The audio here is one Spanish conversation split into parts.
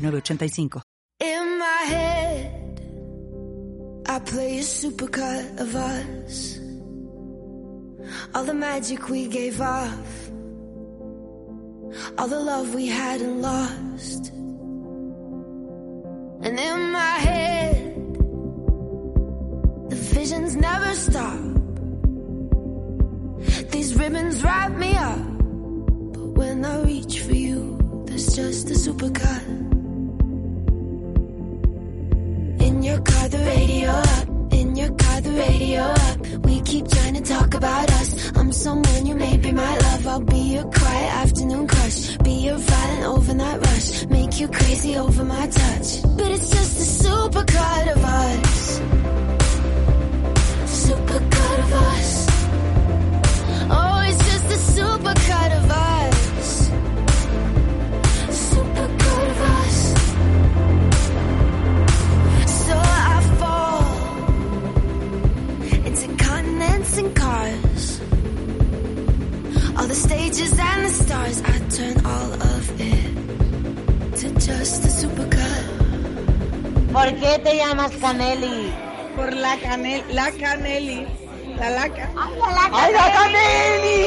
906985. In my head, I play a supercut of us. All the magic we gave off, all the love we hadn't lost. And in my head, the visions never stop. These ribbons wrap me up, but when I reach for you, there's just a supercut. Your car, the radio up. In your car, the radio up. We keep trying to talk about us. I'm someone you may be my love. I'll be your quiet afternoon crush. Be your violent overnight rush. Make you crazy over my touch. But it's just a supercut of us. Supercut of us. Oh, it's just a supercut the stages and the stars. I turn all of it to just a supercut. ¿Por qué te llamas Caneli? Por la canel, la caneli, la laca. Ah, ¡Ay, la Caneli!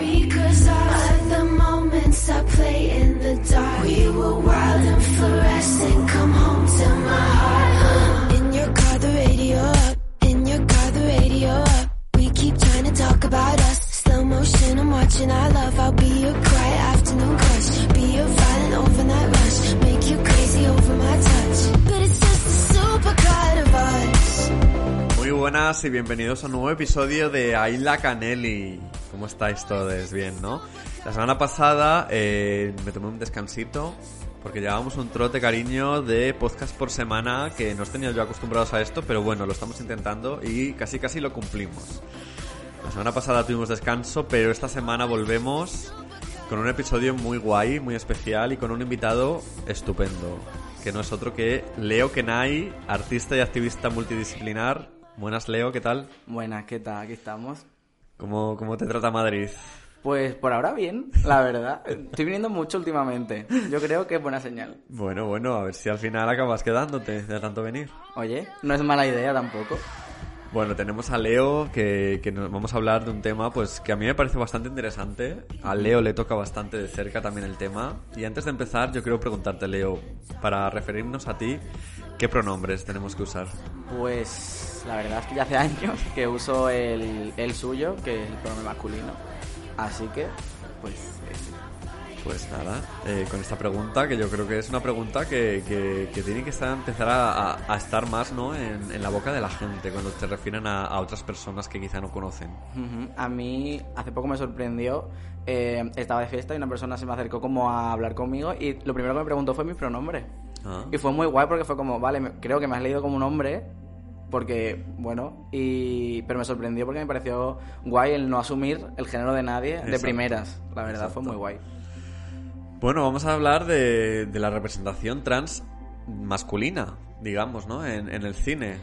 Because I let the moments I play in the dark. We were wild and fluorescent. Come home to my heart. In your car, the radio up. In your car, the radio up. We keep trying to talk about us. I'm watching our love. I'll be your quiet afternoon crush. Be your violent overnight rush. Make you crazy over my touch. But it's just a supercut of us. Muy buenas y bienvenidos a un nuevo episodio de Ayla Canelli. ¿Cómo estáis todos? Bien, ¿no? La semana pasada eh, me tomé un descansito porque llevábamos un trote cariño de podcast por semana que no os tenía yo acostumbrados a esto, pero bueno, lo estamos intentando y casi casi lo cumplimos. La semana pasada tuvimos descanso, pero esta semana volvemos con un episodio muy guay, muy especial y con un invitado estupendo, que no es otro que Leo Kenai, artista y activista multidisciplinar. Buenas Leo, ¿qué tal? Buenas, ¿qué tal? Aquí estamos. ¿Cómo, cómo te trata Madrid? Pues por ahora bien, la verdad. Estoy viniendo mucho últimamente. Yo creo que es buena señal. Bueno, bueno, a ver si al final acabas quedándote de tanto venir. Oye, no es mala idea tampoco. Bueno, tenemos a Leo que, que nos vamos a hablar de un tema pues que a mí me parece bastante interesante. A Leo le toca bastante de cerca también el tema. Y antes de empezar, yo quiero preguntarte, Leo, para referirnos a ti, ¿qué pronombres tenemos que usar? Pues la verdad es que ya hace años que uso el, el suyo, que es el pronombre masculino. Así que, pues. Pues nada, eh, con esta pregunta, que yo creo que es una pregunta que, que, que tiene que estar, empezar a, a- a estar más ¿no? en, en la boca de la gente cuando te refieren a, a otras personas que quizá no conocen. A mí hace poco me sorprendió. eh, estaba de fiesta y una persona se me acercó como a hablar conmigo y lo primero que me preguntó fue mi pronombre. Ah. Y fue muy guay porque fue como, vale, me- creo que me has leído como un hombre, porque, bueno, y pero me sorprendió porque me pareció guay el no asumir el género de nadie de Exacto. primeras. La verdad, Exacto. fue muy guay. Bueno, vamos a hablar de, de la representación trans masculina, digamos, ¿no? En, en el cine.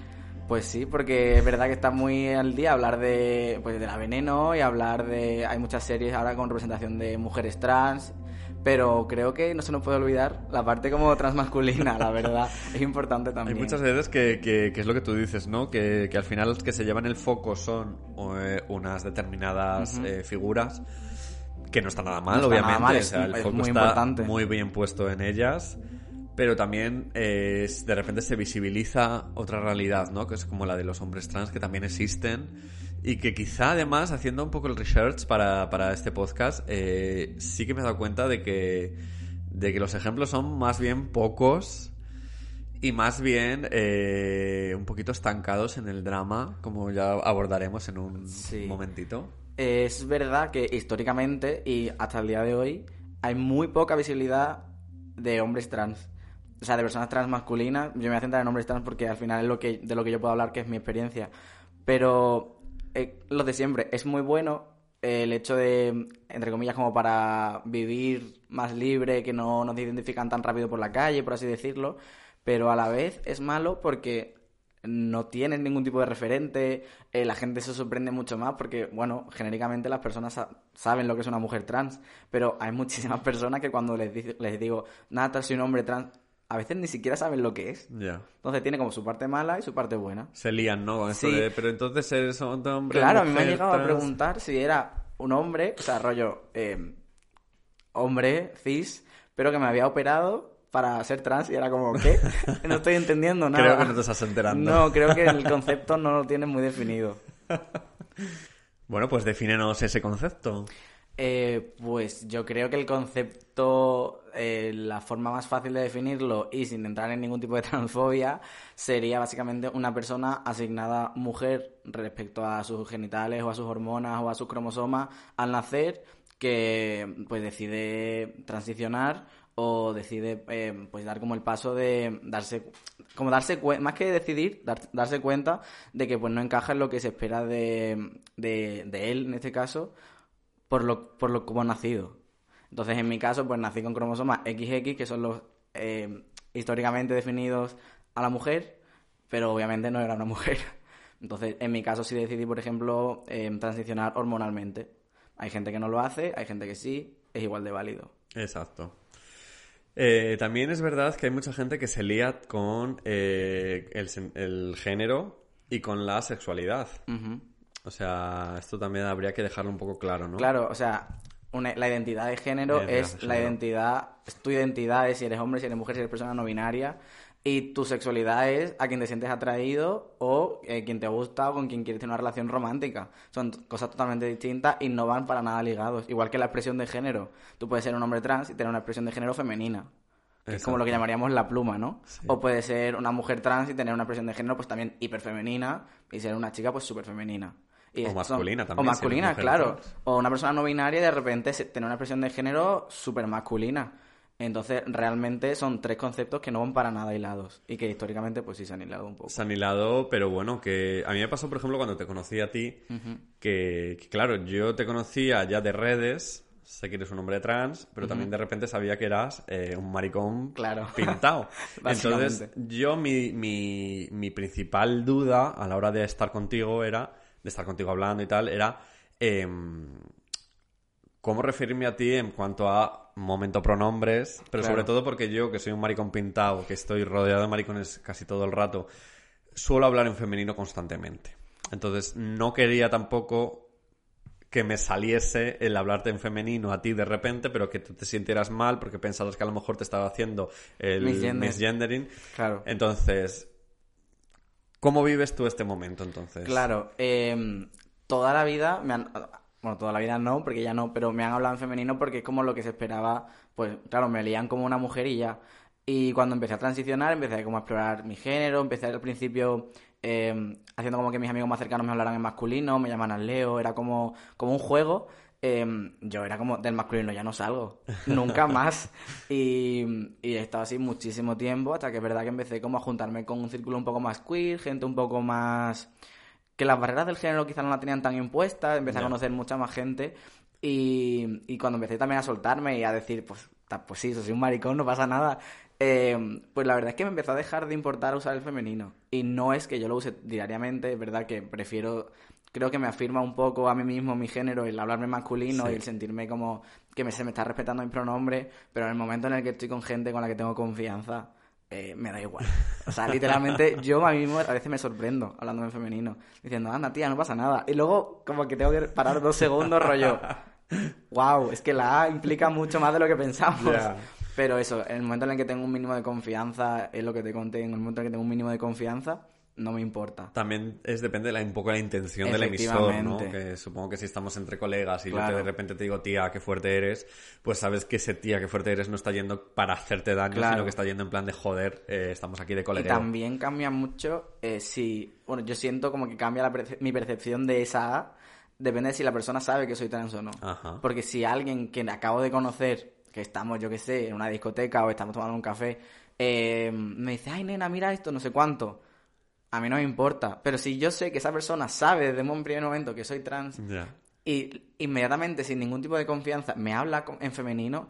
Pues sí, porque es verdad que está muy al día hablar de, pues, de la veneno y hablar de... Hay muchas series ahora con representación de mujeres trans, pero creo que no se nos puede olvidar la parte como transmasculina, la verdad. Es importante Hay también. muchas veces que, que- que es lo que tú dices, ¿no? Que, que al final los que se llevan el foco son eh, unas determinadas eh, figuras que no está nada mal, No está nada obviamente. mal, o es- sea, el es foco muy está importante. muy bien puesto en ellas. Pero también eh, de repente se visibiliza otra realidad, ¿no? Que es como la de los hombres trans que también existen y que quizá además haciendo un poco el research para, para este podcast eh, sí que me he dado cuenta de que, de que los ejemplos son más bien pocos y más bien eh, un poquito estancados en el drama, como ya abordaremos en un Sí. momentito. Es verdad que históricamente y hasta el día de hoy hay muy poca visibilidad de hombres trans. O sea, de personas trans masculinas. Yo me voy a centrar en hombres trans porque al final es lo que, de lo que yo puedo hablar, que es mi experiencia. Pero eh, lo de siempre, es muy bueno eh, el hecho de, entre comillas, como para vivir más libre, que no nos identifican tan rápido por la calle, por así decirlo. Pero a la vez es malo porque no tienen ningún tipo de referente, eh, la gente se sorprende mucho más porque, bueno, genéricamente las personas sa- saben lo que es una mujer trans, pero hay muchísimas personas que cuando les, les digo, Nata, soy un hombre trans, a veces ni siquiera saben lo que es. Ya. Entonces tiene como su parte mala y su parte buena. Se lían, ¿no? Con Sí. de, pero entonces eres un hombre. Claro, a mí me han llegado a trans". preguntar si era un hombre, o sea, rollo, eh, hombre, cis, pero que me había operado para ser trans y era como, ¿qué? No estoy entendiendo nada. Creo que no te estás enterando. No, creo que el concepto no lo tienes muy definido. Bueno, pues defínenos ese concepto. Eh, pues yo creo que el concepto, eh, la forma más fácil de definirlo y sin entrar en ningún tipo de transfobia, sería básicamente una persona asignada mujer respecto a sus genitales o a sus hormonas o a sus cromosomas al nacer que pues decide transicionar o decide eh, pues dar como el paso de darse como darse cuenta más que decidir dar- darse cuenta de que pues no encaja en lo que se espera de, de, él en este caso por lo, por lo como ha nacido. Entonces, en mi caso, pues nací con cromosomas XX, que son los eh, históricamente definidos a la mujer, pero obviamente no era una mujer. Entonces, en mi caso sí decidí, por ejemplo, eh, transicionar hormonalmente. Hay gente que no lo hace, hay gente que sí, es igual de válido. Exacto. Eh, también es verdad que hay mucha gente que se lía con eh, el, género y con la sexualidad. O sea, esto también habría que dejarlo un poco claro, ¿no? Claro, o sea, una- la identidad de género Identidad es de la identidad, es tu identidad es si eres hombre, si eres mujer, si eres persona no binaria. Y tu sexualidad es a quien te sientes atraído o eh, quien te gusta o con quien quieres tener una relación romántica. Son cosas totalmente distintas y no van para nada ligados. Igual que la expresión de género. Tú puedes ser un hombre trans y tener una expresión de género femenina. Que es como lo que llamaríamos la pluma, ¿no? Sí. O puede ser una mujer trans y tener una expresión de género pues también hiperfemenina y ser una chica pues súper femenina. Y O son- masculina también, O masculina, claro. trans. O una persona no binaria y de repente tener una expresión de género súper masculina. Entonces, realmente son tres conceptos que no van para nada hilados. Y que históricamente, pues sí se han hilado un poco. Se han hilado, pero bueno, que a mí me pasó, por ejemplo, cuando te conocí a ti, que, que, claro, yo te conocía ya de redes, sé que eres un hombre trans, pero también de repente sabía que eras eh, un maricón Claro. pintado. Entonces, yo mi, mi, mi principal duda a la hora de estar contigo era, de estar contigo hablando y tal, era em, cómo referirme a ti en cuanto a momento pronombres, pero Claro. sobre todo porque yo, que soy un maricón pintado, que estoy rodeado de maricones casi todo el rato, suelo hablar en femenino constantemente. Entonces, no quería tampoco que me saliese el hablarte en femenino a ti de repente, pero que tú te sintieras mal porque pensabas que a lo mejor te estaba haciendo el Misgender. misgendering. Claro. Entonces, ¿cómo vives tú este momento entonces? Claro, eh, toda la vida me han... Bueno, toda la vida no, porque ya no, pero me han hablado en femenino porque es como lo que se esperaba. Pues claro, me leían como una mujer y ya. Y cuando empecé a transicionar, empecé como a explorar mi género, empecé al principio eh, haciendo como que mis amigos más cercanos me hablaran en masculino, me llamaran Leo, era como, como un juego. Eh, yo era como del masculino, ya no salgo, nunca más. Y, y he estado así muchísimo tiempo, hasta que es verdad que empecé como a juntarme con un círculo un poco más queer, gente un poco más que las barreras del género quizás no la tenían tan impuestas, empecé a conocer mucha más gente y, y cuando empecé también a soltarme y a decir, pues, pues sí, soy un maricón, no pasa nada, eh, pues la verdad es que me empezó a dejar de importar usar el femenino. Y no es que yo lo use diariamente, es verdad que prefiero, creo que me afirma un poco a mí mismo mi género, el hablarme masculino Sí. y el sentirme como que me, se me está respetando mi pronombre, pero en el momento en el que estoy con gente con la que tengo confianza, eh, me da igual. O sea, literalmente yo a mí mismo a veces me sorprendo hablando en femenino, diciendo, anda tía, no pasa nada. Y luego como que tengo que parar dos segundos, rollo, wow, es que la A implica mucho más de lo que pensamos. Pero eso, en el momento en el que tengo un mínimo de confianza, es lo que te conté, en el momento en el que tengo un mínimo de confianza, no me importa. También es depende de la, un poco de la intención del emisor, ¿no? Que supongo que si estamos entre colegas y yo Claro. te de repente te digo, tía, qué fuerte eres, pues sabes que ese tía, qué fuerte eres no está yendo para hacerte daño, Claro. sino que está yendo en plan de joder, eh, estamos aquí de Y colegueo. también cambia mucho eh, si... Bueno, yo siento como que cambia la perce- mi percepción de esa A, depende de si la persona sabe que soy trans o no. Ajá. Porque si alguien que acabo de conocer que estamos, yo qué sé, en una discoteca o estamos tomando un café, eh, me dice, ay, nena, mira esto, no sé cuánto. A mí no me importa. Pero si yo sé que esa persona sabe desde un primer momento que soy trans y inmediatamente, sin ningún tipo de confianza, me habla en femenino,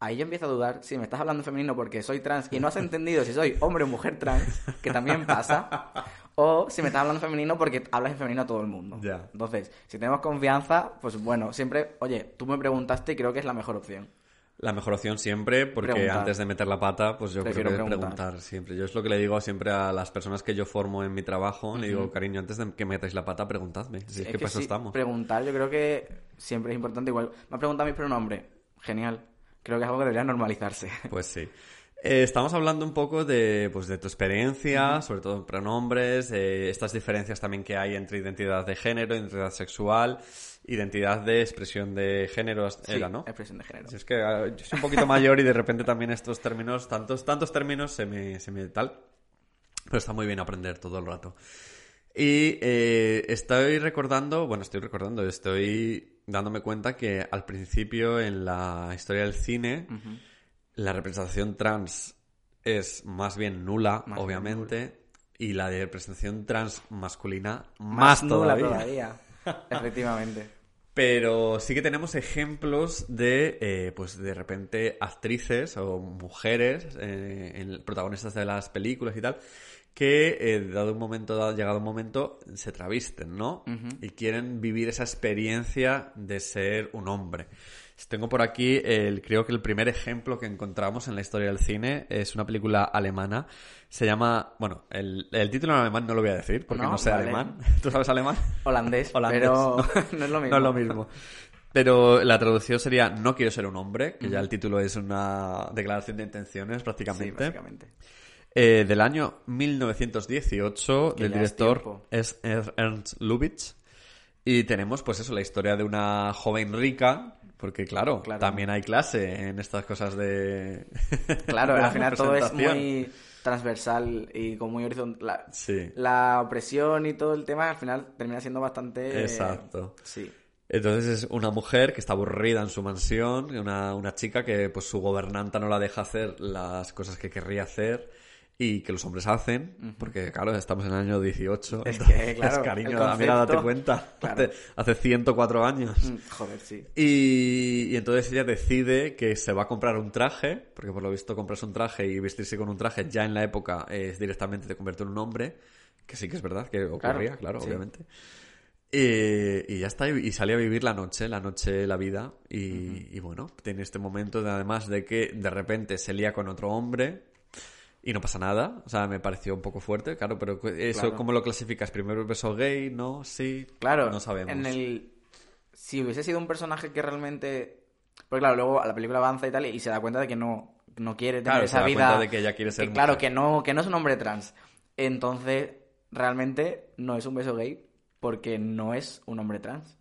ahí yo empiezo a dudar si me estás hablando en femenino porque soy trans y no has entendido si soy hombre o mujer trans, que también pasa, o si me estás hablando en femenino porque hablas en femenino a todo el mundo. Entonces, si tenemos confianza, pues bueno, siempre, oye, tú me preguntaste y creo que es la mejor opción. La mejor opción siempre, porque Preguntar. antes de meter la pata, pues yo Prefiero creo que preguntar. preguntar. siempre. Yo es lo que le digo siempre a las personas que yo formo en mi trabajo, le digo, cariño, antes de que metáis la pata, preguntadme. Si es, que, para eso sí, estamos. preguntar yo creo que siempre es importante. Igual, me ha preguntado mi pronombre. Genial. Creo que es algo que debería normalizarse. Pues sí. Eh, estamos hablando un poco de, pues, de tu experiencia, sobre todo en pronombres, eh, estas diferencias también que hay entre identidad de género, identidad sexual, identidad de expresión de género, era, Sí, ¿no? Expresión de género. Si es que ah, yo soy un poquito mayor y de repente también estos términos, tantos, tantos términos se me, se me tal. Pero está muy bien aprender todo el rato. Y eh, estoy recordando, bueno, estoy recordando, estoy dándome cuenta que al principio en la historia del cine, la representación trans es más bien nula, Más bien obviamente, y la de representación trans masculina Más más, nula todavía. todavía. Efectivamente. Pero sí que tenemos ejemplos de, eh, pues de repente, actrices o mujeres, eh, en- protagonistas de las películas y tal, que eh, dado un momento, dado- llegado un momento, se travisten, ¿no? Y quieren vivir esa experiencia de ser un hombre. Tengo por aquí, el, creo que el primer ejemplo que encontramos en la historia del cine es una película alemana. Se llama, bueno, el, el título en alemán no lo voy a decir porque no, No, sé vale. alemán. ¿Tú sabes alemán? Holandés, Holandés, pero no. no es lo mismo. No es lo mismo. Pero la traducción sería No quiero ser un hombre, que ya el título es una declaración de intenciones Sí, prácticamente. básicamente. Eh, del año 1918, Que del es director es Er- Ernst Lubitsch. Y tenemos, pues eso, la historia de una joven rica, porque claro, Claro. también hay clase en estas cosas de... Claro, de al final todo es muy transversal y como muy horizontal. La, Sí. la opresión y todo el tema al final termina siendo bastante... Exacto. Sí. Entonces es una mujer que está aburrida en su mansión, una, una chica que pues su gobernanta no la deja hacer las cosas que querría hacer y que los hombres hacen, porque claro, estamos en el año 18. Es entonces, que, claro, cariño, el mira, date concepto- cuenta, Claro. hace, hace 104 años. Mm, Joder, sí. Y, y entonces ella decide que se va a comprar un traje, porque por lo visto comprarse un traje y vestirse con un traje ya en la época es directamente te convierte en un hombre, que sí que es verdad que ocurría, claro, sí. obviamente. Y, y ya está, y sale a vivir la noche, la noche, la vida, y, y bueno, tiene este momento de, además de que de repente se lía con otro hombre y no pasa nada, o sea, me pareció un poco fuerte, claro, pero eso, Claro. ¿cómo lo clasificas? ¿Primero beso gay? ¿No? ¿Sí? Claro, No sabemos. En el... Si hubiese sido un personaje que realmente... Porque claro, luego la película avanza y tal y se da cuenta de que no, no quiere tener Claro, se esa da vida... cuenta de que ella quiere ser Claro, mujer. que no, que no es un hombre trans. Entonces, realmente no es un beso gay porque no es un hombre trans.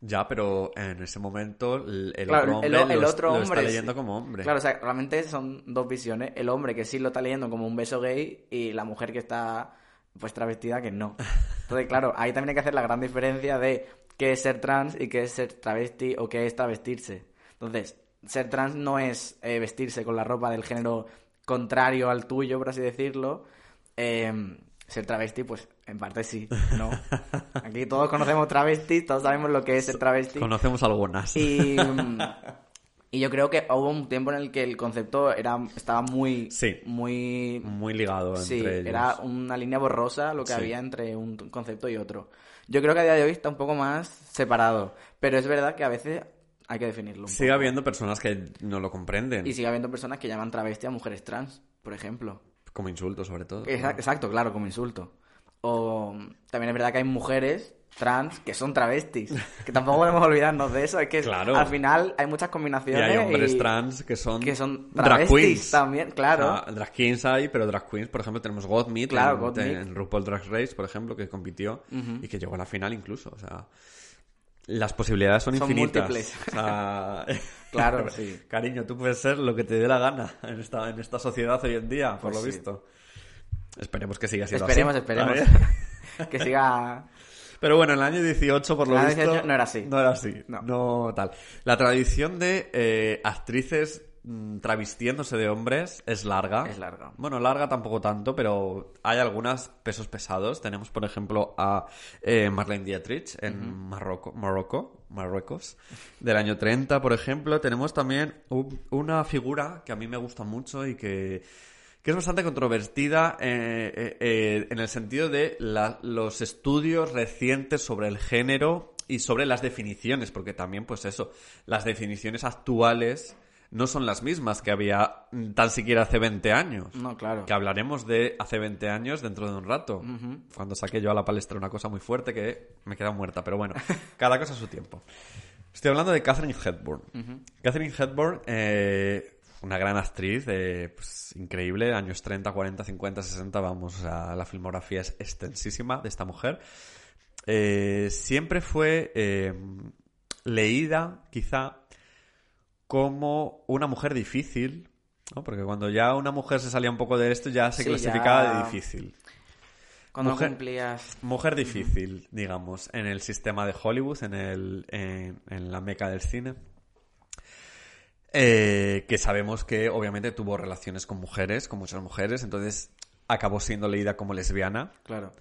Ya, pero en ese momento el, el Claro, otro hombre, el lo, otro lo hombre, está leyendo sí. como hombre. Claro, o sea, realmente son dos visiones. El hombre que sí lo está leyendo como un beso gay y la mujer que está pues travestida que no. Entonces, claro, ahí también hay que hacer la gran diferencia de qué es ser trans y qué es ser travesti o qué es travestirse. Entonces, ser trans no es eh, vestirse con la ropa del género contrario al tuyo, por así decirlo. Eh, ser travesti, pues en parte sí, ¿no? Aquí todos conocemos travestis, todos sabemos lo que es ser travesti. Conocemos algunas. Y, mm, y yo creo que hubo un tiempo en el que el concepto era estaba muy Sí. muy Muy ligado sí, entre ellos. era una línea borrosa lo que Sí. había entre un concepto y otro. Yo creo que a día de hoy está un poco más separado, pero es verdad que a veces hay que definirlo Sigue poco. habiendo personas que no lo comprenden. y sigue habiendo personas que llaman travesti a mujeres trans, por ejemplo. Como insulto, sobre todo. Exa- Exacto, claro, como insulto. O también es verdad que hay mujeres trans que son travestis. Que tampoco podemos olvidarnos de eso. Es que Claro. al final hay muchas Y combinaciones. hay hombres y- trans que son, que son drag queens. también, claro. O sea, drag queens hay, pero drag queens, por ejemplo, tenemos Gottmik Claro, en, en RuPaul Drag Race, por ejemplo, que compitió y que llegó a la final incluso. O sea, las posibilidades son, Son infinitas. múltiples. O sea, Claro, sí. Cariño, tú puedes ser lo que te dé la gana en esta, en esta sociedad hoy en día, por Pues lo sí. visto. Esperemos que siga siendo Esperemos, así. esperemos. Ver. que siga. Pero bueno, en el año 18, por lo el visto... 18 no era así. No era así. No. No, tal. La tradición de eh, actrices mm, travestiéndose de hombres es larga. Es larga. Bueno, larga tampoco tanto, pero hay algunos pesos pesados. Tenemos, por ejemplo, a eh, Marlene Dietrich en Marroco, Marroco, Marruecos, del año 30, por ejemplo. Tenemos también un- una figura que a mí me gusta mucho y que, que es bastante controvertida eh, eh, eh, en el sentido de la- los estudios recientes sobre el género y sobre las definiciones, porque también, pues eso, las definiciones actuales no son las mismas que había tan siquiera hace 20 años. No, claro. Que hablaremos de hace 20 años dentro de un rato. Cuando saqué yo a la palestra una cosa muy fuerte que me queda muerta. Pero bueno, cada cosa a su tiempo. Estoy hablando de Catherine Hepburn. Catherine Hepburn, eh, una gran actriz, eh, pues, increíble, años 30, 40, 50, 60, vamos, o sea, la filmografía es extensísima de esta mujer. Eh, siempre fue eh, leída, quizá, como una mujer difícil, ¿no? Porque cuando ya una mujer se salía un poco de esto, ya se Sí, clasificaba ya- de difícil. Cuando Mujer- cumplías... Mujer difícil, digamos, en el sistema de Hollywood, en, el, en, en la meca del cine. Eh, que sabemos que obviamente tuvo relaciones con mujeres, con muchas mujeres, entonces acabó siendo leída como lesbiana. Claro.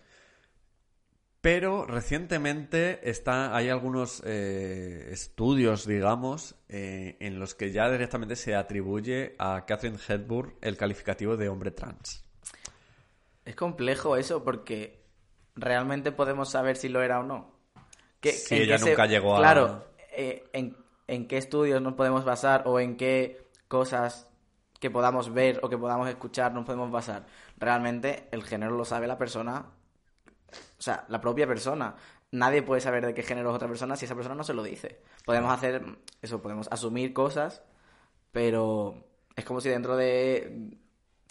Pero recientemente está, hay algunos eh, estudios, digamos, eh, en los que ya directamente se atribuye a Catherine Hepburn el calificativo de hombre trans. Es complejo eso porque realmente podemos saber si lo era o no. ¿Qué- Si ella nunca llegó a- Claro, eh, en, en qué estudios nos podemos basar o en qué cosas que podamos ver o que podamos escuchar nos podemos basar. Realmente el género lo sabe la persona, o sea, la propia persona. Nadie puede saber de qué género es otra persona si esa persona no se lo dice. Podemos hacer eso, podemos asumir cosas, pero es como si dentro de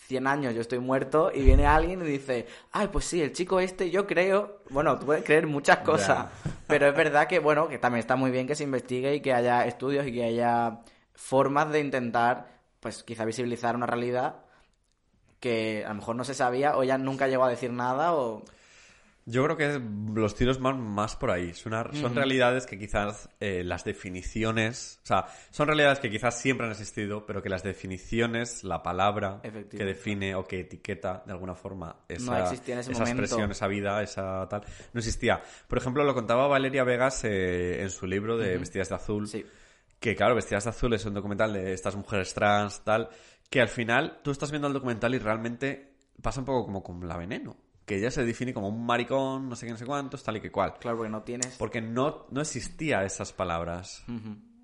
100 años yo estoy muerto y viene alguien y dice, ay, pues sí, el chico este, yo creo, bueno, tú puedes creer muchas cosas, pero es verdad que, bueno, que también está muy bien que se investigue y que haya estudios y que haya formas de intentar, pues quizá visibilizar una realidad que a lo mejor no se sabía o ella nunca llegó a decir nada o... Yo creo que los tiros van más por ahí. Son, una- son realidades que quizás eh, las definiciones, o sea, son realidades que quizás siempre han existido, pero que las definiciones, la palabra que define o que etiqueta de alguna forma esa, No existía en ese esa momento. expresión, esa vida, esa tal, no existía. Por ejemplo, lo contaba Valeria Vegas eh, en su libro de Vestidas de Azul, Sí. que claro, Vestidas de Azul es un documental de estas mujeres trans, tal, que al final tú estás viendo el documental y realmente pasa un poco como con la veneno, que ella se define como un maricón, no sé qué, no sé cuántos, tal y que cual. Claro, porque no tienes... Porque no, no existía esas palabras.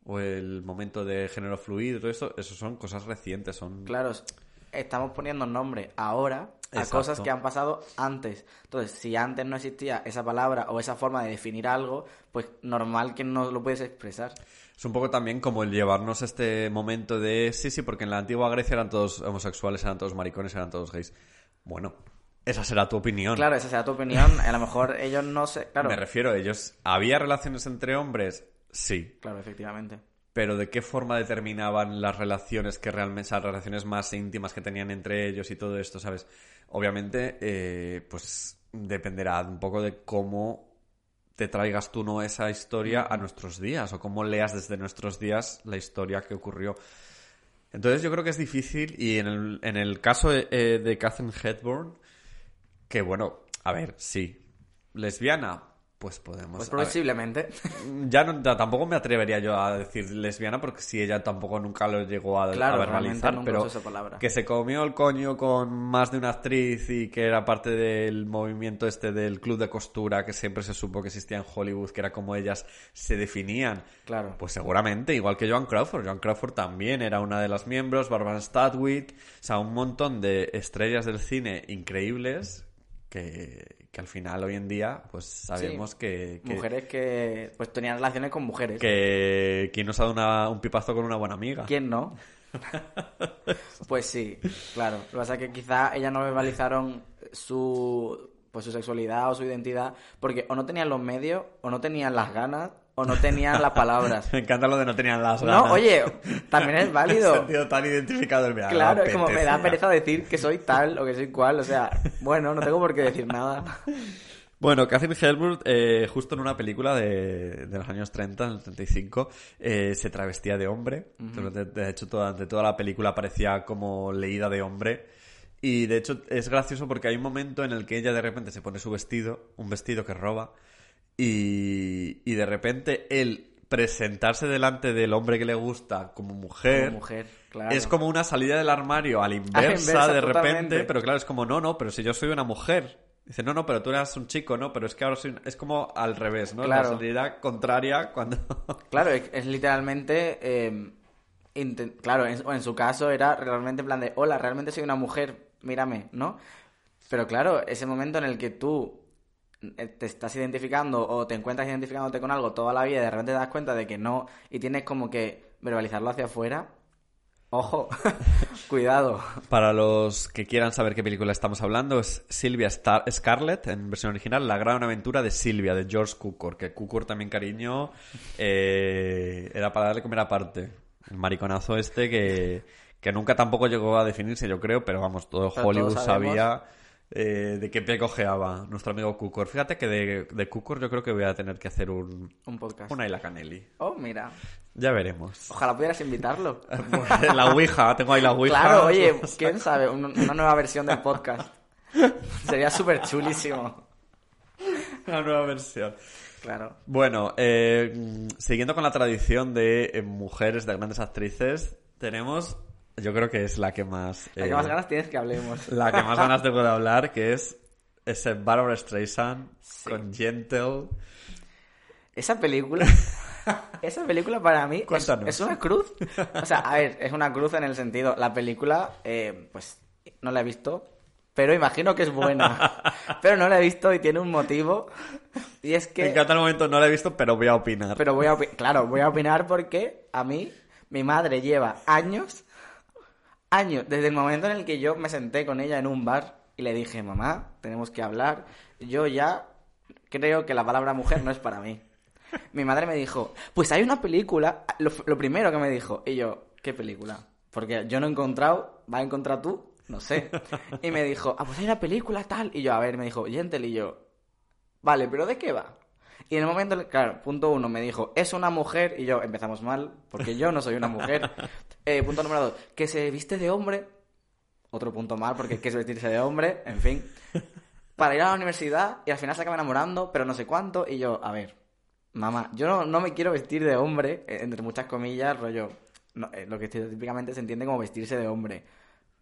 O el momento de género fluido, todo eso, eso son cosas recientes, son... Claro, estamos poniendo nombre ahora a Exacto. cosas que han pasado antes. Entonces, si antes no existía esa palabra o esa forma de definir algo, pues normal que no lo puedes expresar. Es un poco también como el llevarnos este momento de sí, sí, porque en la antigua Grecia eran todos homosexuales, eran todos maricones, eran todos gays. Bueno, esa será tu opinión. Claro, esa será tu opinión. A lo mejor ellos no sé. Claro, Me refiero a ellos. ¿Había relaciones entre hombres? Sí. claro, efectivamente. Pero ¿de qué forma determinaban las relaciones que realmente, esas relaciones más íntimas que tenían entre ellos y todo esto, ¿sabes? Obviamente, eh, pues dependerá un poco de cómo te traigas tú no esa historia a nuestros días o cómo leas desde nuestros días la historia que ocurrió. Entonces yo creo que es difícil y en el, en el caso de, eh, de Catherine Hepburn, que bueno, a ver, sí, lesbiana, pues podemos... Pues ver, posiblemente. ya no, ya tampoco me atrevería yo a decir lesbiana porque si ella tampoco nunca lo llegó a, Claro, a verbalizar, nunca pero esa palabra. que se comió el coño con más de una actriz y que era parte del movimiento este del club de costura que siempre se supo que existía en Hollywood, que era como ellas se definían. Claro. Pues seguramente, igual que Joan Crawford. Joan Crawford también era una de las miembros, Barbara Statwick, o sea, un montón de estrellas del cine increíbles que, que al final hoy en día pues sabemos Sí, que, que, Mujeres que pues tenían relaciones con mujeres. que quien nos ha dado una- un pipazo con una buena amiga. ¿Quién no? pues sí, claro. Lo que pasa es que quizá ellas no verbalizaron su, pues su sexualidad o su identidad porque o no tenían los medios, o no tenían las ganas, o no tenían las palabras. Me encanta lo de no tenían las ganas. No, oye, también es válido. sentido tan identificado el verano. Claro, es como me da pereza decir que soy tal o que soy cual. O sea, bueno, no tengo por qué decir nada. Bueno, Catherine Hepburn, eh, justo en una película de, de los años 30, en el 35, eh, se travestía de hombre. de, de hecho, de toda la película parecía como leída de hombre. Y de hecho es gracioso porque hay un momento en el que ella de repente se pone su vestido, un vestido que roba, y, y de repente él presentarse delante del hombre que le gusta como mujer, Como mujer, claro. es como una salida del armario a la inversa, inversa, de repente, pero claro, es como, no, no, pero si yo soy una mujer. Dice, no, no, pero tú eras un chico, ¿no? Pero es que ahora soy... un-". Es como al revés, ¿no? Claro. La salida contraria cuando... Claro, es, es literalmente. eh, inten- claro, en, o en su caso era realmente en plan de: Hola, realmente soy una mujer, mírame, ¿no? Pero claro, ese momento en el que tú te estás identificando o te encuentras identificándote con algo toda la vida y de repente te das cuenta de que no y tienes como que verbalizarlo hacia afuera. Ojo, cuidado. Para los que quieran saber qué película estamos hablando, es Silvia Star Scarlett, en versión original, La gran aventura de Silvia, de George Cukor, que Cukor también, cariño, eh, era para darle comer aparte. El mariconazo este que, que nunca tampoco llegó a definirse, yo creo, pero vamos, todo Pero Hollywood sabía eh, de qué pie cojeaba nuestro amigo Cukor. Fíjate que de, de Cukor yo creo que voy a tener que hacer un, Un podcast. una Isla Canelli. Oh, mira. Ya veremos. Ojalá pudieras invitarlo. la Ouija, tengo ahí la Ouija. Claro, oye, quién sabe, Un- una nueva versión del podcast. Sería súper chulísimo. La nueva versión. Claro. Bueno, eh, siguiendo con la tradición de eh, mujeres, de grandes actrices, tenemos, yo creo que es la que más... La eh, que más ganas tienes que hablemos. la que más ganas tengo de hablar, que es ese Barbara Streisand con Gentle. Esa película. Esa película para mí es, es una cruz. O sea, a ver, es una cruz en el sentido. La película, eh, pues no la he visto, pero imagino que es buena. Pero no la he visto y tiene un motivo. Y es Me que. encanta el momento, no la he visto, pero voy a opinar. Pero voy a opi- claro, voy a opinar porque a mí, mi madre lleva años, años, desde el momento en el que yo me senté con ella en un bar y le dije, mamá, tenemos que hablar, yo ya creo que la palabra mujer no es para mí. Mi madre me dijo, pues hay una película, lo, lo primero que me dijo, y yo, ¿qué película? Porque yo no he encontrado, ¿vas a encontrar tú? No sé. Y me dijo, ah, pues hay una película tal. Y yo, a ver, me dijo, Gentle, y yo, Vale, pero ¿de qué va? Y en el momento, claro, punto uno me dijo, es una mujer, y yo, empezamos mal, porque yo no soy una mujer. Eh, punto número dos, que se viste de hombre, otro punto mal, porque hay que vestirse de hombre, en fin, para ir a la universidad y al final se acaba enamorando, pero no sé cuánto, y yo, a ver, mamá, yo no, no me quiero vestir de hombre, eh, entre muchas comillas, rollo, no, eh, lo que típicamente se entiende como vestirse de hombre.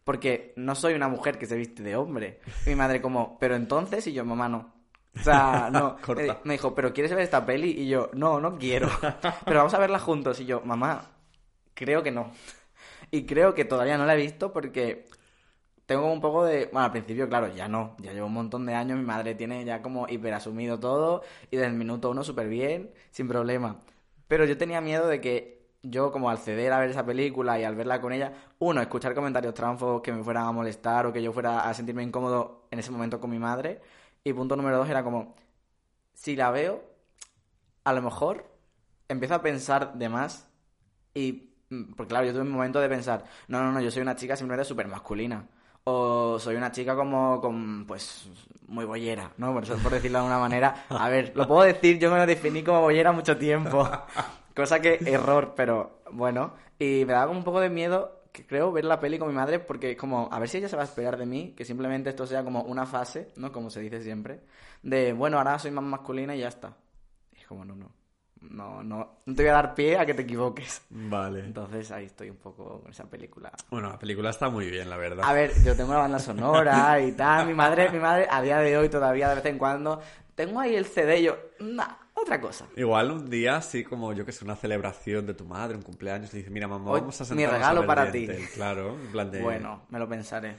Porque no soy una mujer que se viste de hombre. Mi madre como, pero entonces, y yo, mamá, no. O sea, no. Corta. Me dijo, ¿pero quieres ver esta peli? Y yo, no, no quiero. Pero vamos a verla juntos. Y yo, mamá, creo que no. Y creo que todavía no la he visto porque tengo un poco de... Bueno, al principio, claro, ya no. Ya llevo un montón de años. Mi madre tiene ya como hiperasumido todo. Y desde el minuto uno súper bien, sin problema. Pero yo tenía miedo de que yo, como al ceder a ver esa película y al verla con ella, uno, escuchar comentarios tránfogos que me fueran a molestar o que yo fuera a sentirme incómodo en ese momento con mi madre. Y punto número dos era como, si la veo, a lo mejor empiezo a pensar de más y... mm, Porque claro, yo tuve un momento de pensar, no, no, no, yo soy una chica simplemente súper masculina. O soy una chica como, con, pues, muy bollera, ¿no? Por, eso- por decirlo de alguna manera. A ver, lo puedo decir, yo me lo definí como bollera mucho tiempo. Cosa que, error, pero bueno. Y me daba como un poco de miedo, que creo, ver la peli con mi madre, porque es como, a ver si ella se va a esperar de mí, que simplemente esto sea como una fase, ¿no? Como se dice siempre. De, bueno, ahora soy más masculina y ya está. Y es como, no, no. No, no, no te voy a dar pie a que te equivoques. Vale. Entonces ahí estoy un poco con esa película. Bueno, la película está muy bien, la verdad. A ver, yo tengo una banda sonora y tal. Mi madre, mi madre, a día de hoy todavía de vez en cuando, tengo ahí el CD y yo, nah, otra cosa. Igual un día, así como yo que sé, una celebración de tu madre, un cumpleaños, y dice, mira mamá, Hoy, vamos a mi sentarnos regalo a ver para Gentle". ti. Claro, en plan de... Bueno, me lo pensaré.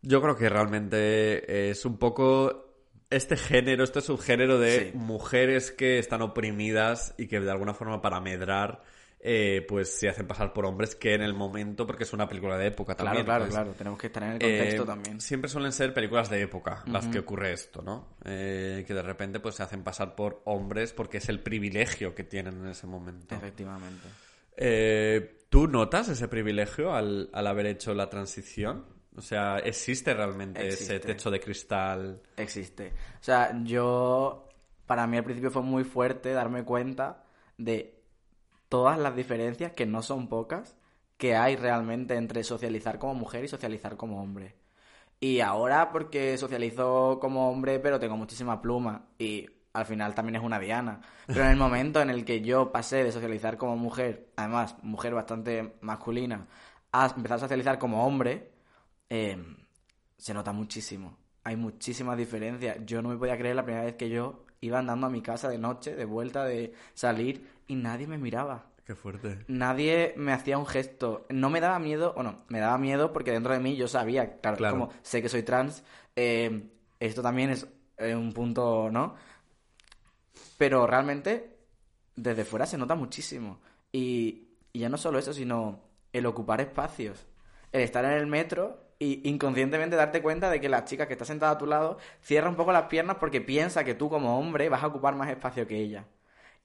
Yo creo que realmente es un poco este género, este subgénero de Sí. mujeres que están oprimidas y que de alguna forma para medrar eh, pues se hacen pasar por hombres que en el momento, porque es una película de época Claro, también. claro, pues, claro. Tenemos que estar en el contexto eh, también. Siempre suelen ser películas de época las que ocurre esto, ¿no? Eh, que de repente pues se hacen pasar por hombres porque es el privilegio que tienen en ese momento. Efectivamente. Eh, ¿Tú notas ese privilegio al, al haber hecho la transición? O sea, existe realmente ese techo de cristal. existe. O sea, yo, para mí al principio fue muy fuerte darme cuenta de todas las diferencias, que no son pocas, que hay realmente entre socializar como mujer y socializar como hombre. Y ahora porque socializo como hombre, pero tengo muchísima pluma y al final también es una diana. Pero en el momento en el que yo pasé de socializar como mujer, además mujer bastante masculina, a empezar a socializar como hombre, eh, se nota muchísimo. Hay muchísimas diferencias. Yo no me podía creer la primera vez que yo iba andando a mi casa de noche, de vuelta, de salir, y nadie me miraba. Qué fuerte. Nadie me hacía un gesto. No me daba miedo, o no, me daba miedo porque dentro de mí yo sabía, claro, Claro. como sé que soy trans, eh, esto también es eh, un punto, ¿no? Pero realmente, desde fuera se nota muchísimo. Y, y ya no solo eso, sino el ocupar espacios. El estar en el metro y inconscientemente darte cuenta de que la chica que está sentada a tu lado cierra un poco las piernas porque piensa que tú como hombre vas a ocupar más espacio que ella.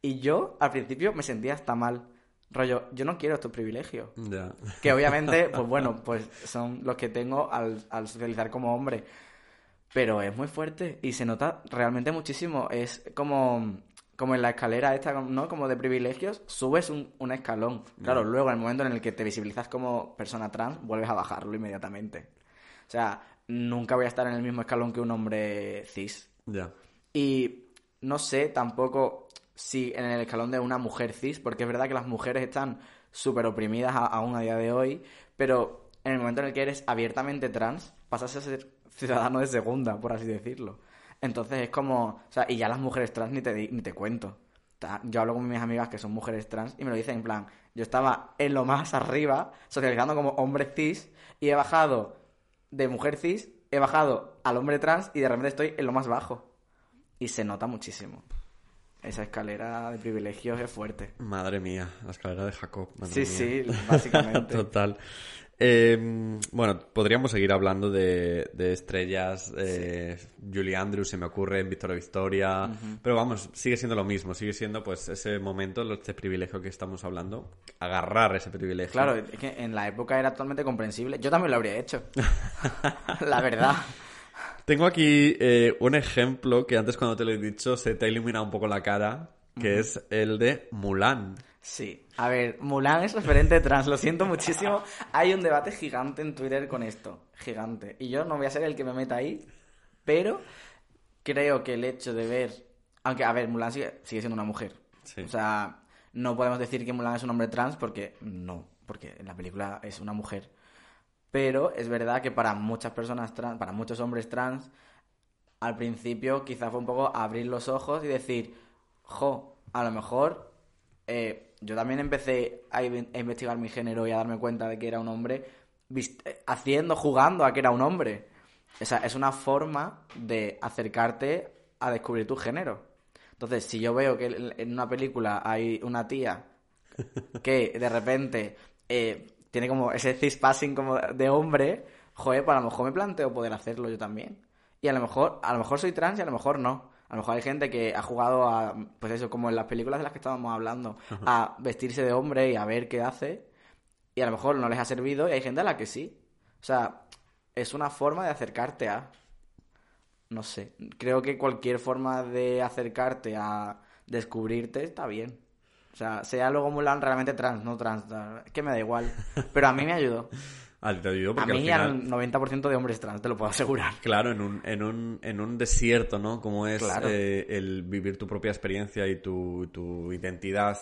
Y yo al principio me sentía hasta mal. Rollo, yo no quiero estos privilegios. Que obviamente, pues bueno, pues son los que tengo al, al socializar como hombre. Pero es muy fuerte y se nota realmente muchísimo. Es como, como en la escalera esta, ¿no? Como de privilegios, subes un, un escalón. Claro, luego en el momento en el que te visibilizas como persona trans, vuelves a bajarlo inmediatamente. O sea, nunca voy a estar en el mismo escalón que un hombre cis. Ya. Y no sé tampoco si en el escalón de una mujer cis, porque es verdad que las mujeres están súper oprimidas aún a día de hoy, pero en el momento en el que eres abiertamente trans, pasas a ser ciudadano de segunda, por así decirlo. Entonces es como, o sea, y ya las mujeres trans ni te, di- ni te cuento. Yo hablo con mis amigas que son mujeres trans y me lo dicen en plan, yo estaba en lo más arriba, socializando como hombre cis, y he bajado de mujer cis, he bajado al hombre trans y de repente estoy en lo más bajo. Y se nota muchísimo. Esa escalera de privilegios es fuerte. Madre mía, la escalera de Jacob. Sí, madre sí, mía. básicamente. Total. Eh, bueno, podríamos seguir hablando de, de estrellas. eh, Julie Andrews se me ocurre, en Victoria Victoria. Pero vamos, sigue siendo lo mismo. Sigue siendo pues ese momento, este privilegio que estamos hablando. Agarrar ese privilegio. Claro, es que en la época era totalmente comprensible. Yo también lo habría hecho. la verdad. Tengo aquí eh, un ejemplo que antes cuando te lo he dicho se te ha iluminado un poco la cara, que es el de Mulan. Sí. A ver, Mulan es referente trans, lo siento muchísimo. Hay un debate gigante en Twitter con esto. Gigante. Y yo no voy a ser el que me meta ahí, pero creo que el hecho de ver. Aunque, a ver, Mulan sigue, sigue siendo una mujer. Sí. O sea, no podemos decir que Mulan es un hombre trans porque no, porque en la película es una mujer. Pero es verdad que para muchas personas trans, para muchos hombres trans, al principio quizás fue un poco abrir los ojos y decir, jo, a lo mejor eh, yo también empecé a, in- a investigar mi género y a darme cuenta de que era un hombre eh, haciendo, jugando a que era un hombre. O sea, es una forma de acercarte a descubrir tu género. Entonces, si yo veo que en una película hay una tía que de repente eh, tiene como ese cispassing como de hombre, joder, pues a lo mejor me planteo poder hacerlo yo también. Y a lo mejor, a lo mejor soy trans y a lo mejor no. A lo mejor hay gente que ha jugado a, pues eso, como en las películas de las que estábamos hablando, a vestirse de hombre y a ver qué hace. Y a lo mejor no les ha servido y hay gente a la que sí. O sea, es una forma de acercarte a... No sé, creo que cualquier forma de acercarte a descubrirte está bien. O sea, sea luego Mulan realmente trans, no trans, es que me da igual. Pero a mí me ayudó. A mí al al final... 90% de hombres trans, te lo puedo asegurar. Claro, en un, en un, en un desierto, ¿no? Como es Claro. eh, el vivir tu propia experiencia y tu, tu identidad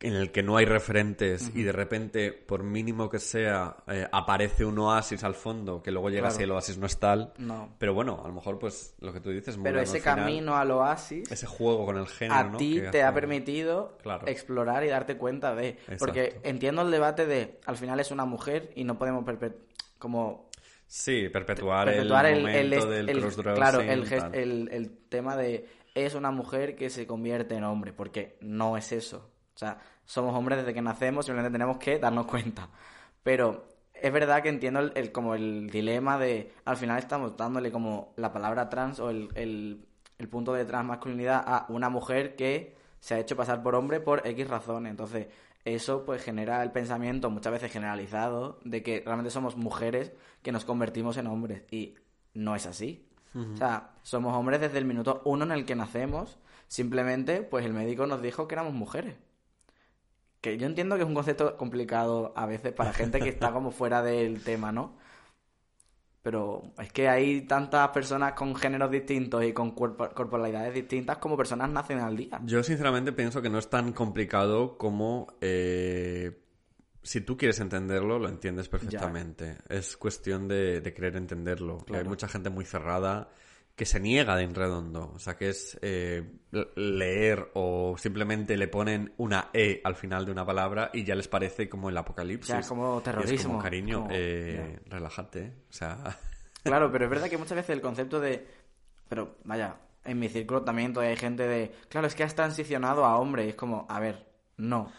en el que no hay referentes y de repente, por mínimo que sea, eh, aparece un oasis al fondo, que luego llegas Claro. y el oasis no es tal. No. Pero bueno, a lo mejor, pues, lo que tú dices, Pero ese al final, camino al oasis ese juego con el género, a ¿no? ti Que te ha permitido Claro. explorar y darte cuenta de... Exacto. Porque entiendo el debate de, al final es una mujer y no podemos como Sí, perpetuar, perpetuar el, el, del claro el, el tema de es una mujer que se convierte en hombre porque no es eso o sea somos hombres desde que nacemos simplemente tenemos que darnos cuenta. Pero es verdad que entiendo el, el- como el dilema de al final estamos dándole como la palabra trans o el, el, el punto de transmasculinidad a una mujer que se ha hecho pasar por hombre por X razones. Entonces eso pues genera el pensamiento muchas veces generalizado de que realmente somos mujeres que nos convertimos en hombres. Y no es así. O sea, somos hombres desde el minuto uno en el que nacemos, simplemente pues el médico nos dijo que éramos mujeres. Que yo entiendo que es un concepto complicado a veces para gente que está como fuera del tema, ¿no? Pero es que hay tantas personas con géneros distintos y con corporalidades distintas como personas nacen al día. Yo sinceramente pienso que no es tan complicado como eh, si tú quieres entenderlo, lo entiendes perfectamente. Es cuestión de, de querer entenderlo. Hay mucha gente muy cerrada que se niega de en redondo. O sea, que es eh, leer o simplemente le ponen una E al final de una palabra y ya les parece como el apocalipsis. Ya, es como Y es terrorismo, como, cariño, como- eh, relájate. O sea... Claro, pero es verdad que muchas veces el concepto de... Pero vaya, en mi círculo también todavía hay gente de... Claro, es que has transicionado a hombre. Y es como, a ver, no.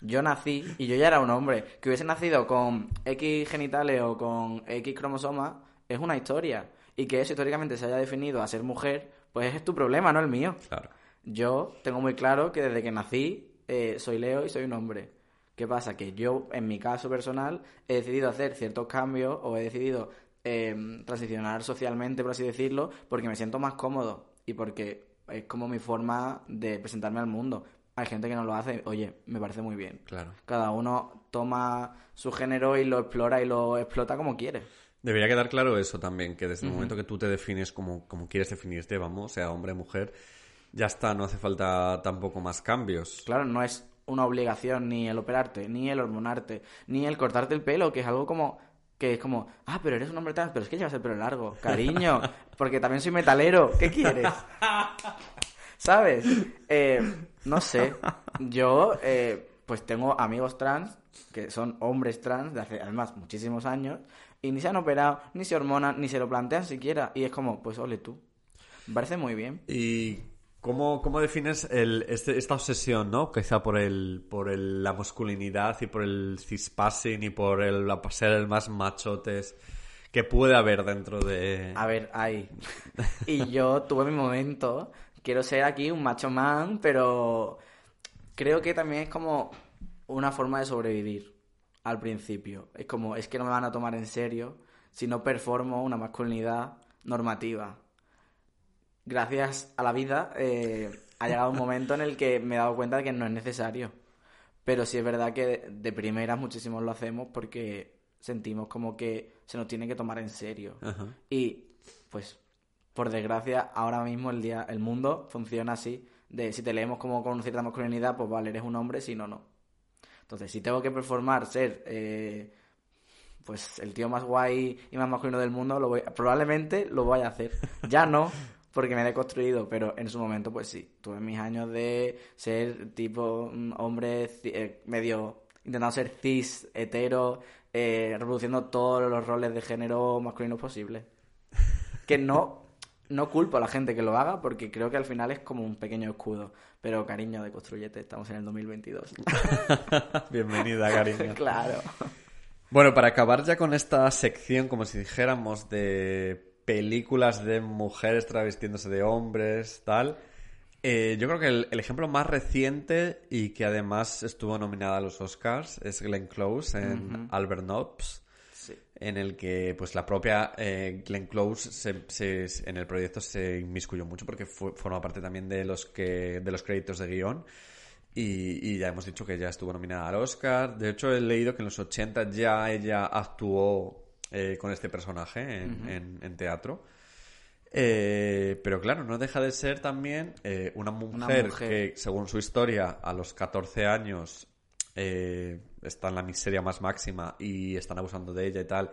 Yo nací y yo ya era un hombre. Que hubiese nacido con X genitales o con X cromosomas es una historia. Y que eso históricamente se haya definido a ser mujer, pues es tu problema, no el mío. Claro. Yo tengo muy claro que desde que nací eh, soy Leo y soy un hombre. ¿Qué pasa? Que yo, en mi caso personal, he decidido hacer ciertos cambios o he decidido eh, transicionar socialmente, por así decirlo, porque me siento más cómodo y porque es como mi forma de presentarme al mundo. Hay gente que no lo hace, oye, me parece muy bien. Claro. Cada uno toma su género y lo explora y lo explota como quiere. Debería quedar claro eso también, que desde el momento que tú te defines como, como quieres definirte, vamos, sea hombre, mujer, ya está, no hace falta tampoco más cambios. Claro, no es una obligación ni el operarte, ni el hormonarte, ni el cortarte el pelo, que es algo como que es como, ah, pero eres un hombre trans, pero es que llevas el pelo largo, cariño, porque también soy metalero, ¿qué quieres? ¿Sabes? Eh, no sé, yo eh, pues tengo amigos trans, que son hombres trans de hace además muchísimos años, y ni se han operado, ni se hormonan, ni se lo plantean siquiera, y es como, pues ole tú, me parece muy bien. ¿Y cómo, cómo defines el, este- esta obsesión, no? Quizá por el, por el- la masculinidad y por el cispassing y por el la- ser el más machotes que puede haber dentro de... A ver, hay. Y yo tuve mi momento. Quiero ser aquí un macho man, pero creo que también es como una forma de sobrevivir al principio. Es como, es que no me van a tomar en serio si no performo una masculinidad normativa. Gracias a la vida eh, ha llegado un momento en el que me he dado cuenta de que no es necesario. Pero sí es verdad que de, primeras muchísimos lo hacemos porque sentimos como que se nos tiene que tomar en serio. Ajá. Y pues, por desgracia, ahora mismo el día, el mundo funciona así. De si te leemos como con cierta masculinidad, pues vale, eres un hombre, si no, no. Entonces, si tengo que performar ser eh, pues el tío más guay y más masculino del mundo, lo voy, probablemente lo voy a hacer. Ya no, porque me he deconstruido, pero en su momento, pues sí. Tuve mis años de ser tipo hombre eh, medio intentando ser cis, hetero, eh, reproduciendo todos los roles de género masculino posibles. Que no, no culpo a la gente que lo haga, porque creo que al final es como un pequeño escudo. Pero cariño, de construyete, estamos en el 2022. Bienvenida, cariño. claro. Bueno, para acabar ya con esta sección, como si dijéramos, de películas de mujeres travestiéndose de hombres, tal. eh, yo creo que el, el ejemplo más reciente y que además estuvo nominada a los Oscars es Glenn Close en Albert Nobbs. En el que pues la propia eh, Glenn Close se- se- en el proyecto se inmiscuyó mucho porque fue- forma parte también de los que de los créditos de guion. Y, y ya hemos dicho que ella estuvo nominada al Oscar. De hecho, he leído que en los 80 ya ella actuó eh, con este personaje en, en- en teatro. Eh, pero claro, no deja de ser también eh, una, mujer mujer. que, según su historia, a los 14 años eh, está en la miseria más máxima y están abusando de ella y tal.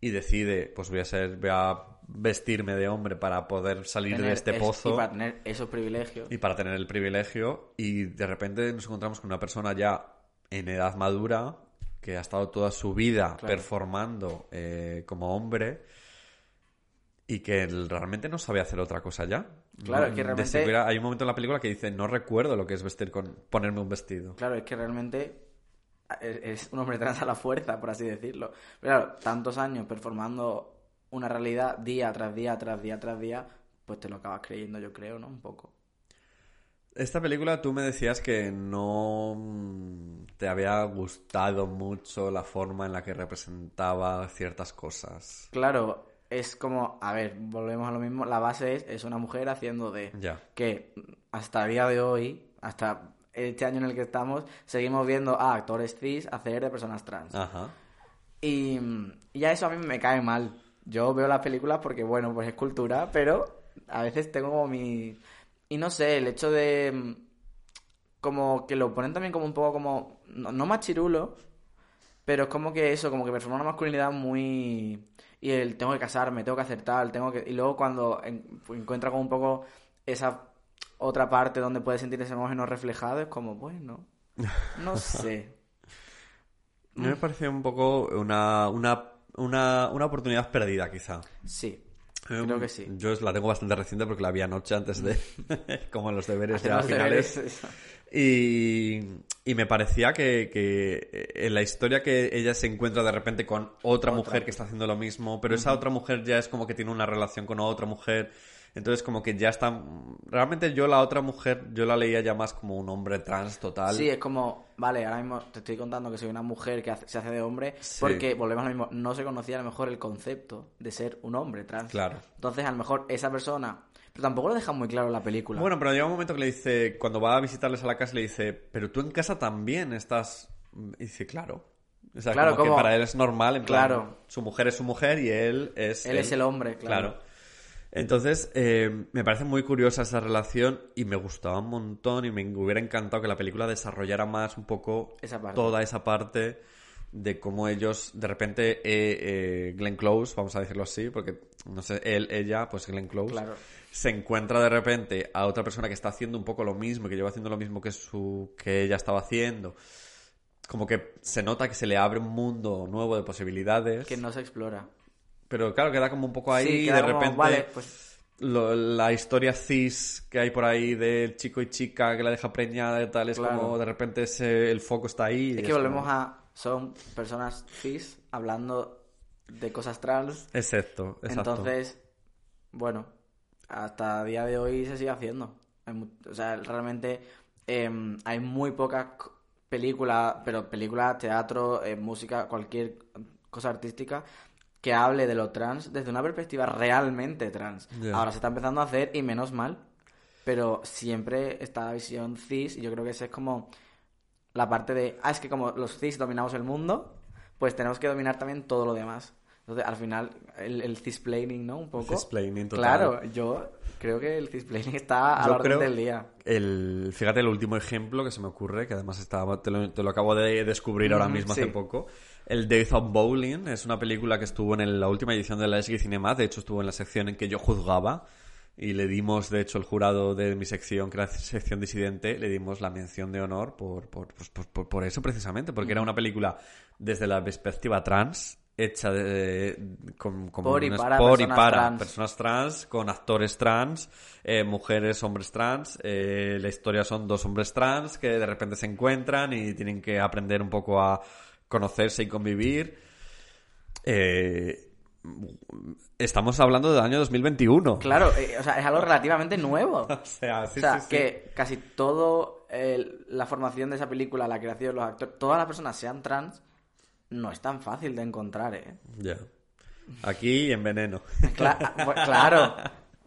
Y decide, pues voy a ser, voy a vestirme de hombre para poder salir de este es- pozo Y para tener esos privilegios. y para tener el privilegio y de repente nos encontramos con una persona ya en edad madura que ha estado toda su vida Claro. performando eh, como hombre y que él realmente no sabe hacer otra cosa ya. Claro, No- es que realmente- hay un momento en la película que dice no recuerdo lo que es vestir con ponerme un vestido. Claro, es que realmente es es un hombre trans a la fuerza, por así decirlo. Pero claro, tantos años performando una realidad día tras día, tras día, tras día, pues te lo acabas creyendo, yo creo, ¿no? Un poco. Esta película tú me decías que no mm, te había gustado mucho la forma en la que representaba ciertas cosas. Claro, es como, a ver, volvemos a lo mismo, la base es, es una mujer haciendo de... Ya. Que hasta el día de hoy, hasta este año en el que estamos, seguimos viendo a actores cis hacer de personas trans. Ajá. Y, y ya eso a mí me cae mal. Yo veo las películas porque, bueno, pues es cultura, pero a veces tengo como mi... Y no sé, el hecho de... mm, Como que lo ponen también como un poco como... No, no machirulo, pero es como que eso, como que performa una masculinidad muy... Y el tengo que casarme, tengo que hacer tal, tengo que... Y luego cuando en- encuentra como un poco esa otra parte donde puede sentir ese emoción reflejado, es como, bueno, no sé. A mí me pareció un poco una, una, una, una oportunidad perdida, quizá. Sí, Em, creo que sí. Yo la tengo bastante reciente porque la vi anoche antes de... como en los deberes ya finales. deberes. Y, y me parecía que, que en la historia que ella se encuentra de repente con otra, mujer que está haciendo lo mismo, pero esa otra mujer ya es como que tiene una relación con otra mujer. Entonces como que ya está... Realmente yo la otra mujer, yo la leía ya más como un hombre trans total. Sí, es como, vale, ahora mismo te estoy contando que soy una mujer que se hace de hombre, Sí. porque volvemos a lo mismo, no se conocía a lo mejor el concepto de ser un hombre trans. Claro. Entonces, a lo mejor esa persona, pero tampoco lo dejan muy claro en la película. Bueno, pero llega un momento que le dice, cuando va a visitarles a la casa, le dice, pero tú en casa también estás... Y dice, claro. O sea, Claro, como que para él es normal, en plan, Claro. su mujer es su mujer y él es... Él es el hombre, claro. Entonces, eh, me parece muy curiosa esa relación y me gustaba un montón y me hubiera encantado que la película desarrollara más un poco Esa toda esa parte de cómo ellos, de repente, eh, eh, Glenn Close, vamos a decirlo así, porque, no sé, él, ella, pues Glenn Close, Claro. se encuentra de repente a otra persona que está haciendo un poco lo mismo, que lleva haciendo lo mismo que, su, que ella estaba haciendo. Como que se nota que se le abre un mundo nuevo de posibilidades. Que no se explora. Pero claro, queda como un poco ahí Sí, y de como, repente vale, pues- lo- la historia cis que hay por ahí del chico y chica que la deja preñada y tal, es Claro. como de repente ese, el foco está ahí. Es que volvemos como- a, son personas cis hablando de cosas trans, Exacto, exacto. entonces, bueno, hasta día de hoy se sigue haciendo. Hay o sea, realmente em, hay muy pocas películas, pero películas, teatro, eh, música, cualquier cosa artística que hable de lo trans desde una perspectiva realmente trans. Ahora se está empezando a hacer y menos mal, pero siempre esta visión cis y yo creo que esa es como la parte de, ah, es que como los cis dominamos el mundo, pues tenemos que dominar también todo lo demás. Entonces, al final, el, el cisplaining, ¿no? Un poco. cisplaining total. Claro, yo creo que el cisplaining está a Yo la orden creo- del día. El, fíjate el último ejemplo que se me ocurre, que además estaba, te, lo, te lo acabo de descubrir ahora mismo sí. hace poco. El Death of Bowling es una película que estuvo en el- la última edición de la SG Cinema, de hecho estuvo en la sección en que yo juzgaba y le dimos, de hecho, el jurado de mi sección, que era la sección disidente, le dimos la mención de honor por, por, pues, por, por- por eso precisamente, porque era una película desde la perspectiva trans, hecha de, con, con Por y para por y personas para trans. personas trans, con actores trans, eh, mujeres, hombres trans. eh, la historia son dos hombres trans que de repente se encuentran y tienen que aprender un poco a conocerse y convivir. Eh, estamos hablando del año 2021. Claro, eh, o sea, es algo relativamente nuevo. O sea, sí, o sea, sí, sí. que casi todo el- la formación de esa película, la creación, los actores, todas las personas sean trans, no es tan fácil de encontrar, ¿eh? Ya. Aquí en Veneno. Cla- pues, claro.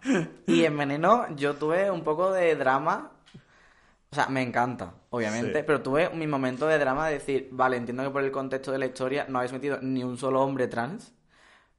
Y en Veneno yo tuve un poco de drama. O sea, me encanta, obviamente, Sí. pero tuve mi momento de drama de decir, vale, entiendo que por el contexto de la historia no habéis metido ni un solo hombre trans,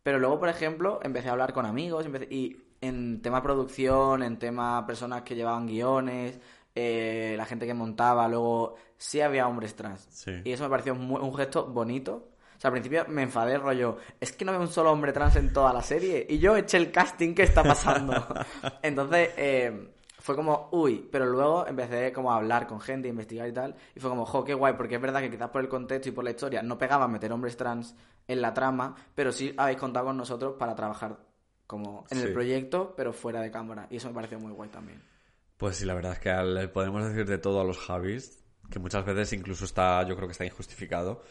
pero luego, por ejemplo, empecé a hablar con amigos empecé- y en tema producción, en tema personas que llevaban guiones, eh, la gente que montaba, luego sí había hombres trans. Sí. Y eso me pareció muy- un gesto bonito. O sea, al principio me enfadé, rollo, es que no veo un solo hombre trans en toda la serie. Y yo eché el casting, ¿qué está pasando? Entonces, eh, fue como, uy, pero luego empecé como a hablar con gente, a investigar y tal. Y fue como, jo, qué guay, porque es verdad que quizás por el contexto y por la historia no pegaba meter hombres trans en la trama, pero sí habéis contado con nosotros para trabajar como en Sí. el proyecto, pero fuera de cámara. Y eso me pareció muy guay también. Pues sí, la verdad es que le podemos decir de todo a los Javis, que muchas veces incluso está, yo creo que está injustificado.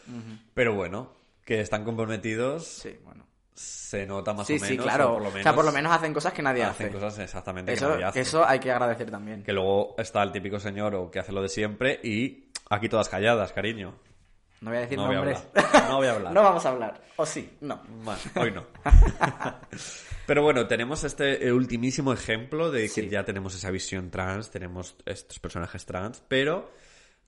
Pero bueno, que están comprometidos Sí, bueno. Se nota más sí, o menos. sí, claro. O por lo menos, O sea, por lo menos hacen cosas que nadie hacen hace. cosas exactamente Eso, que nadie hace. eso hay que agradecer también. Que luego está el típico señor o que hace lo de siempre y aquí todas calladas, cariño. No voy a decir No voy a nombres. No voy a hablar. no vamos a hablar. O sí, no. Bueno, hoy no. Pero bueno, tenemos este ultimísimo ejemplo de que Sí. ya tenemos esa visión trans, tenemos estos personajes trans, pero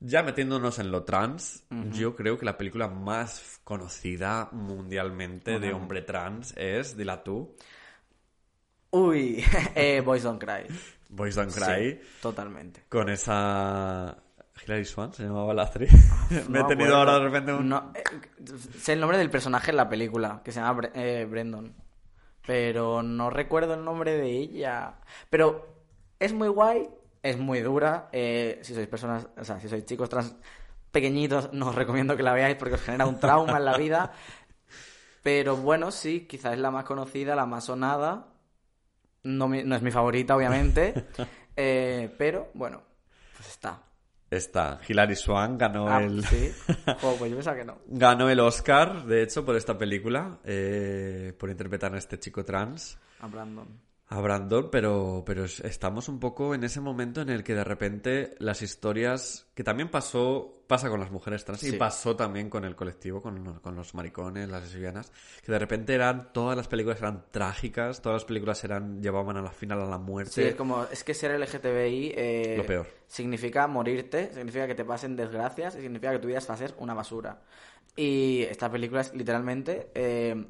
ya metiéndonos en lo trans, yo creo que la película más conocida mundialmente de hombre trans es, dila tú, Uy, eh, Boys Don't Cry. Boys Don't Cry, Sí, totalmente. con esa... Hilary Swan se llamaba la actriz. Me he tenido ahora de repente un... No, eh, sé el nombre del personaje en la película, que se llama Bre- eh, Brandon. Pero no recuerdo el nombre de ella. Pero es muy guay, es muy dura. eh, si sois personas, o sea, si sois chicos trans pequeñitos, no os recomiendo que la veáis porque os genera un trauma en la vida. Pero bueno, sí, quizás es la más conocida, la más sonada. No, mi- no es mi favorita, obviamente. eh, pero bueno, pues está. Está, Hilary Swan ganó Ah, el... sí. Jo, pues yo pensaba que no. Ganó el Oscar, de hecho, por esta película, eh, por interpretar a este chico trans, A Brandon. A Brandon, pero, pero es- estamos un poco en ese momento en el que de repente las historias, que también pasó, pasa con las mujeres trans y pasó también con el colectivo, con, con los maricones, las lesbianas, que de repente eran, todas las películas eran trágicas, todas las películas eran, llevaban a la final a la muerte. Sí, es como, es que ser LGTBI eh, Lo peor. significa morirte, significa que te pasen desgracias, y significa que tu vida va a ser una basura. Y esta película es literalmente eh,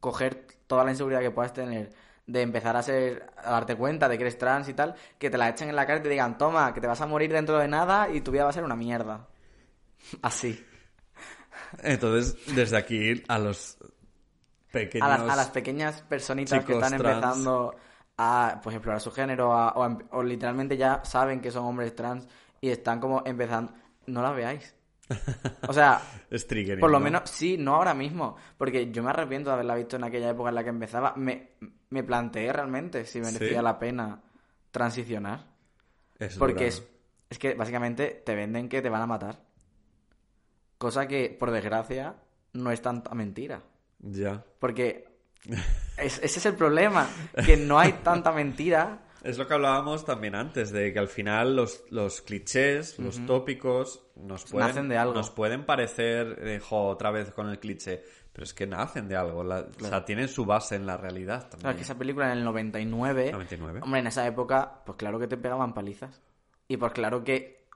coger toda la inseguridad que puedas tener de empezar a ser, a darte cuenta de que eres trans y tal, que te la echen en la cara y te digan, toma, que te vas a morir dentro de nada y tu vida va a ser una mierda. Así. Entonces, desde aquí a los pequeños... a las, a las pequeñas personitas que están trans. empezando a pues, explorar su género a- o, a o literalmente ya saben que son hombres trans y están como empezando. No las veáis. O sea, Es triggering, por lo ¿no? menos, sí, no ahora mismo. Porque yo me arrepiento de haberla visto en aquella época en la que empezaba. Me, me planteé realmente si merecía ¿Sí? la pena transicionar. Es Porque es, es que básicamente te venden que te van a matar. Cosa que, por desgracia, no es tanta mentira. Ya. Porque es- ese es el problema, que no hay tanta mentira. Es lo que hablábamos también antes, de que al final los, los clichés, los tópicos, nos pueden, de algo. nos pueden parecer, eh, jo, otra vez con el cliché, pero es que nacen de algo, la- o sea, tienen su base en la realidad Claro, también. que esa película en el 99, 99. hombre, en esa época, pues claro que te pegaban palizas. Y pues claro que,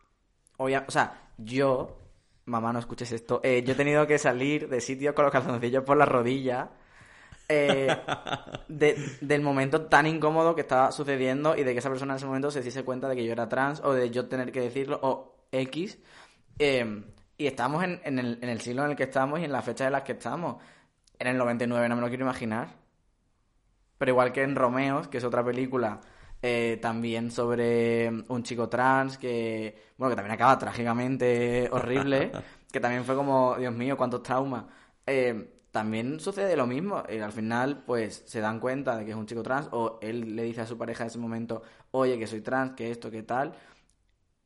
obvia- o sea, yo, mamá, no escuches esto, eh, yo he tenido que salir de sitio con los calzoncillos por la rodilla. Eh, de- del momento tan incómodo que estaba sucediendo y de que esa persona en ese momento se diese cuenta de que yo era trans o de yo tener que decirlo o X. eh, y estamos en, en el, en el siglo en el que estamos y en las fechas en las que estamos. En el 99 no me lo quiero imaginar. Pero igual que en Romeos, que es otra película eh, también sobre un chico trans que, bueno, que también acaba trágicamente horrible, que también fue como, Dios mío, cuántos traumas. Eh, también sucede lo mismo. Y al final, pues, se dan cuenta de que es un chico trans, o él le dice a su pareja en ese momento, oye, que soy trans, que esto, que tal.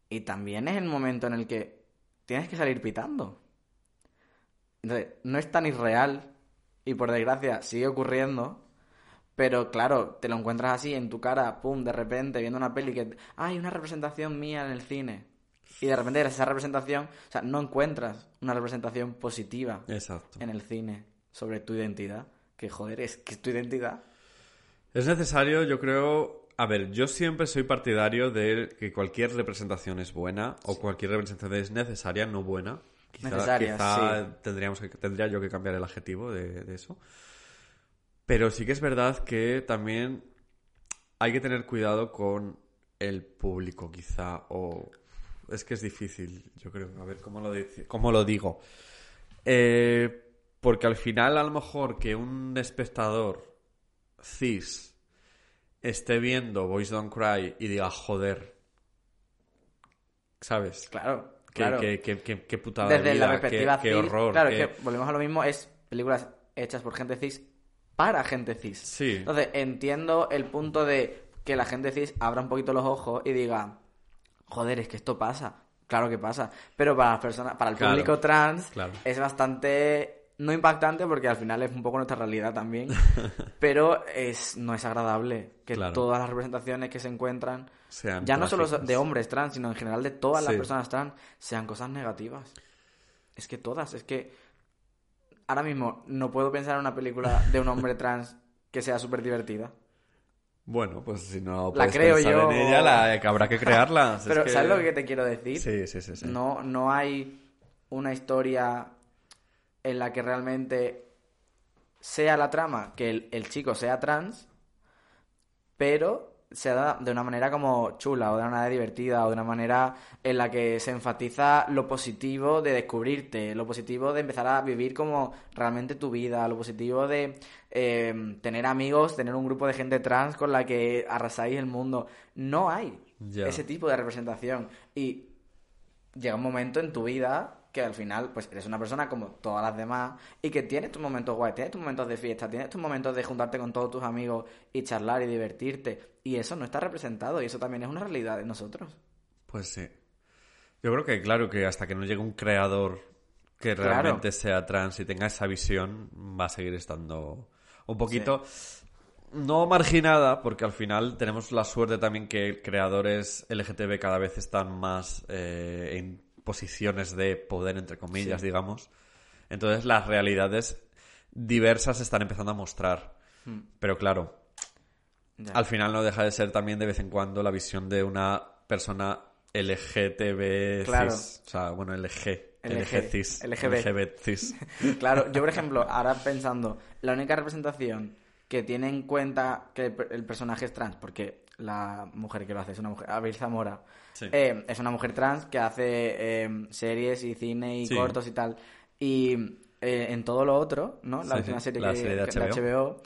Y también es el momento en el que tienes que salir pitando. Entonces, no es tan irreal, y por desgracia sigue ocurriendo. Pero claro, te lo encuentras así en tu cara, pum, de repente, viendo una peli que. ¡Ay, una representación mía en el cine! Y de repente esa representación. O sea, no encuentras una representación positiva Exacto. en el cine sobre tu identidad. Que joder, es que es tu identidad. Es necesario, yo creo... A ver, yo siempre soy partidario de que cualquier representación es buena o cualquier representación es necesaria, no buena. Quizá, sí. tendríamos que, tendría yo que cambiar el adjetivo de, de eso. Pero sí que es verdad que también hay que tener cuidado con el público, quizá, o... Es que es difícil, yo creo. A ver, ¿cómo lo, cómo lo digo? Eh, porque al final, a lo mejor, que un espectador cis esté viendo Boys Don't Cry y diga, joder, ¿sabes? Claro, Qué, claro. qué, qué- putada de Desde la perspectiva qué, qué cis, horror. Claro, es que volvemos a lo mismo, es películas hechas por gente cis para gente cis. Sí. Entonces, entiendo el punto de que la gente cis abra un poquito los ojos y diga, joder, es que esto pasa. Claro que pasa. Pero para las personas, para el Claro, público trans, claro. es bastante no impactante porque al final es un poco nuestra realidad también, pero es no es agradable que Claro. todas las representaciones que se encuentran, Sean ya no solo de hombres trans, sino en general de todas las personas trans, sean cosas negativas. Es que todas, es que ahora mismo no puedo pensar en una película de un hombre trans que sea súper divertida. Bueno, pues si no La creo pensar yo. en ella, la, habrá que crearla. Es Pero que- ¿sabes lo que te quiero decir? Sí, sí, sí. sí. No, no hay una historia en la que realmente sea la trama que el, el chico sea trans, pero se da de una manera como chula o de una manera divertida o de una manera en la que se enfatiza lo positivo de descubrirte, lo positivo de empezar a vivir como realmente tu vida, lo positivo de eh, tener amigos, tener un grupo de gente trans con la que arrasáis el mundo. No hay ese tipo de representación y llega un momento en tu vida que al final pues eres una persona como todas las demás y que tienes tus momentos guay, tienes tus momentos de fiesta, tienes tus momentos de juntarte con todos tus amigos y charlar y divertirte y eso no está representado y eso también es una realidad de nosotros. Pues sí. Yo creo que, claro, que hasta que no llegue un creador que Claro. realmente sea trans y tenga esa visión, va a seguir estando un poquito. No marginada, porque al final tenemos la suerte también que creadores LGTB cada vez están más eh, en posiciones de poder, entre comillas, digamos. Entonces las realidades diversas se están empezando a mostrar. Pero claro, al final no deja de ser también de vez en cuando la visión de una persona LGTB Claro. cis. O sea, bueno, LG. LG, cis. LGB. Cis. Claro, yo por ejemplo, ahora pensando, la única representación que tiene en cuenta que el, per- el personaje es trans, porque la mujer que lo hace es una mujer, Abril Zamora, Sí. eh, es una mujer trans que hace eh, series y cine y Sí. cortos y tal. Y eh, en todo lo otro, ¿no? La Sí, última serie, la que, serie de que- HBO. HBO,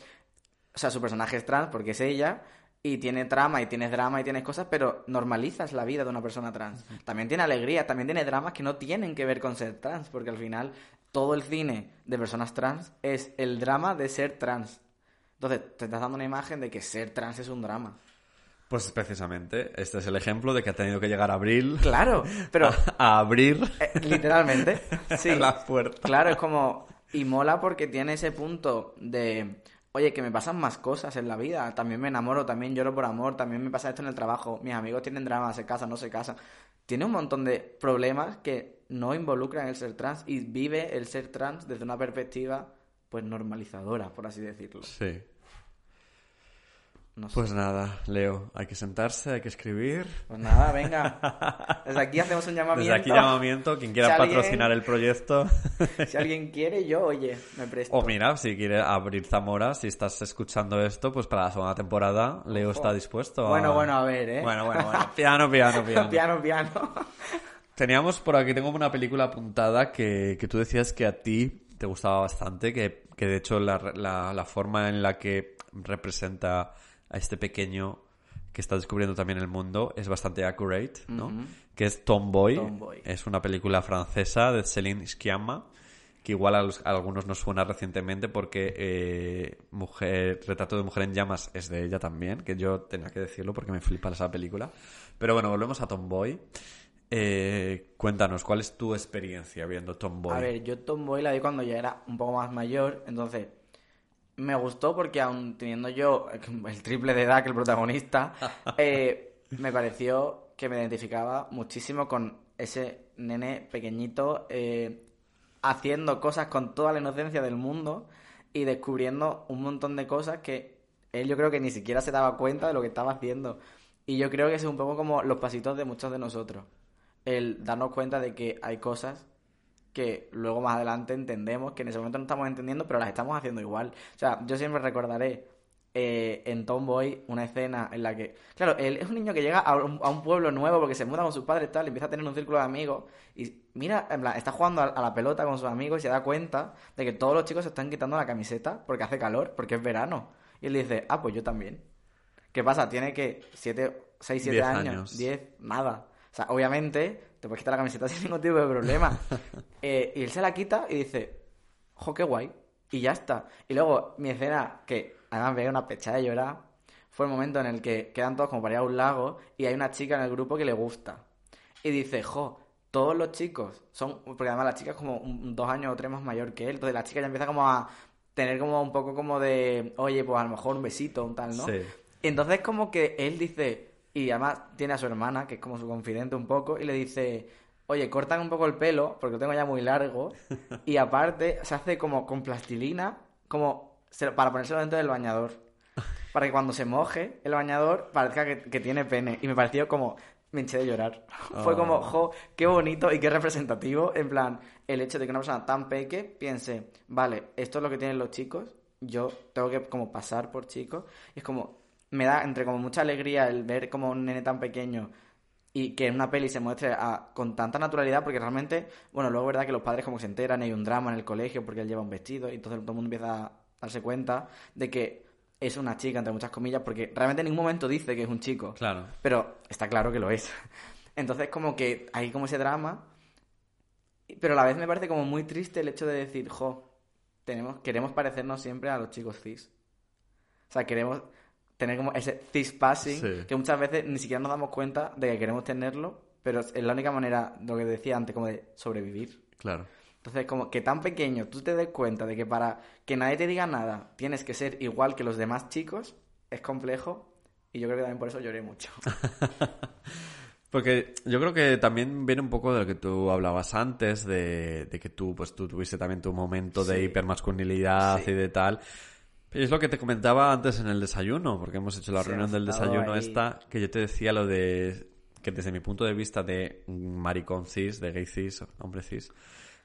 o sea, su personaje es trans porque es ella y tiene trama y tienes drama y tienes cosas, pero normalizas la vida de una persona trans. También tiene alegría, también tiene dramas que no tienen que ver con ser trans, porque al final todo el cine de personas trans es el drama de ser trans. Entonces, te estás dando una imagen de que ser trans es un drama. Pues precisamente, este es el ejemplo de que ha tenido que llegar Abril Claro, pero a abrir eh, literalmente, sí. la puerta. Claro, es como. Y mola porque tiene ese punto de. Oye, que me pasan más cosas en la vida. También me enamoro, también lloro por amor, también me pasa esto en el trabajo. Mis amigos tienen drama, se casan, no se casan. Tiene un montón de problemas que no involucran el ser trans y vive el ser trans desde una perspectiva, pues normalizadora, por así decirlo. Sí. No sé. Pues nada, Leo, hay que sentarse, hay que escribir. Pues nada, venga. Desde aquí hacemos un llamamiento. Desde aquí llamamiento, quien quiera Si alguien- patrocinar el proyecto. Si alguien quiere, yo, oye, me presto. O mira, si quiere abrir Zamora, si estás escuchando esto, pues para la segunda temporada, Leo está dispuesto a... Bueno, bueno, a ver, ¿eh? Bueno, bueno, bueno. Piano, piano, piano. piano, piano. Teníamos por aquí, tengo una película apuntada que, que tú decías que a ti te gustaba bastante, que, que de hecho la, la, la forma en la que representa a este pequeño que está descubriendo también el mundo es bastante accurate, ¿no? Que es Tomboy. Tomboy. Es una película francesa de Céline Sciamma, que igual a, los- a algunos nos suena recientemente porque eh, mujer, Retrato de Mujer en Llamas es de ella también, que yo tenía que decirlo porque me flipa esa película. Pero bueno, volvemos a Tomboy. Eh, cuéntanos, ¿cuál es tu experiencia viendo Tomboy? A ver, yo Tomboy la vi cuando ya era un poco más mayor, entonces me gustó porque aun teniendo yo el triple de edad que el protagonista, eh, me pareció que me identificaba muchísimo con ese nene pequeñito eh, haciendo cosas con toda la inocencia del mundo y descubriendo un montón de cosas que él yo creo que ni siquiera se daba cuenta de lo que estaba haciendo. Y yo creo que es un poco como los pasitos de muchos de nosotros. El darnos cuenta de que hay cosas que luego más adelante entendemos que en ese momento no estamos entendiendo, pero las estamos haciendo igual. O sea, yo siempre recordaré eh, en Tomboy una escena en la que, claro, él es un niño que llega a un, a un pueblo nuevo porque se muda con sus padres y tal, y empieza a tener un círculo de amigos y mira, en plan, está jugando a, a la pelota con sus amigos y se da cuenta de que todos los chicos se están quitando la camiseta porque hace calor, porque es verano. Y él dice, ah, pues yo también. ¿Qué pasa? Tiene que 7, 6, 7 Diez años, años. 10, nada. O sea, obviamente te puedes quitar la camiseta sin ningún tipo de problema. Eh, y él se la quita y dice, jo, qué guay. Y ya está. Y luego mi escena, que además me dio una pechada de llorar, fue el momento en el que quedan todos como para ir a un lago y hay una chica en el grupo que le gusta. Y dice, jo, todos los chicos son, porque además la chica es como un- dos años o tres más mayor que él, entonces la chica ya empieza como a tener como un poco como de, oye, pues a lo mejor un besito, un tal, ¿no? Sí. Y entonces como que él dice, y además tiene a su hermana, que es como su confidente un poco, y le dice, oye, cortan un poco el pelo, porque lo tengo ya muy largo, y aparte se hace como con plastilina, como para ponérselo dentro del bañador, para que cuando se moje el bañador parezca que, que tiene pene. Y me pareció como, me hinché de llorar. Fue como, Oh. jo, qué bonito y qué representativo, en plan, el hecho de que una persona tan peque piense, vale, esto es lo que tienen los chicos, yo tengo que como pasar por chicos, y es como, me da entre como mucha alegría el ver como un nene tan pequeño y que en una peli se muestre a- con tanta naturalidad, porque realmente, bueno, luego es verdad que los padres como que se enteran y hay un drama en el colegio porque él lleva un vestido y entonces todo el mundo empieza a darse cuenta de que es una chica, entre muchas comillas, porque realmente en ningún momento dice que es un chico. Claro. Pero está claro que lo es. Entonces como que hay como ese drama, pero a la vez me parece como muy triste el hecho de decir, jo, tenemos, queremos parecernos siempre a los chicos cis. O sea, queremos tener como ese cis passing, Sí. que muchas veces ni siquiera nos damos cuenta de que queremos tenerlo, pero es la única manera, lo que decía antes, como de sobrevivir. Claro. Entonces, como que tan pequeño, tú te des cuenta de que para que nadie te diga nada tienes que ser igual que los demás chicos, es complejo. Y yo creo que también por eso lloré mucho. Porque yo creo que también viene un poco de lo que tú hablabas antes, de, de que tú, pues tú tuviste también tu momento de Sí. hipermasculinidad Sí. y de tal. Es lo que te comentaba antes en el desayuno, porque hemos hecho la reunión del desayuno ahí. esta, que yo te decía lo de que desde mi punto de vista de maricón cis, de gay cis, hombre cis,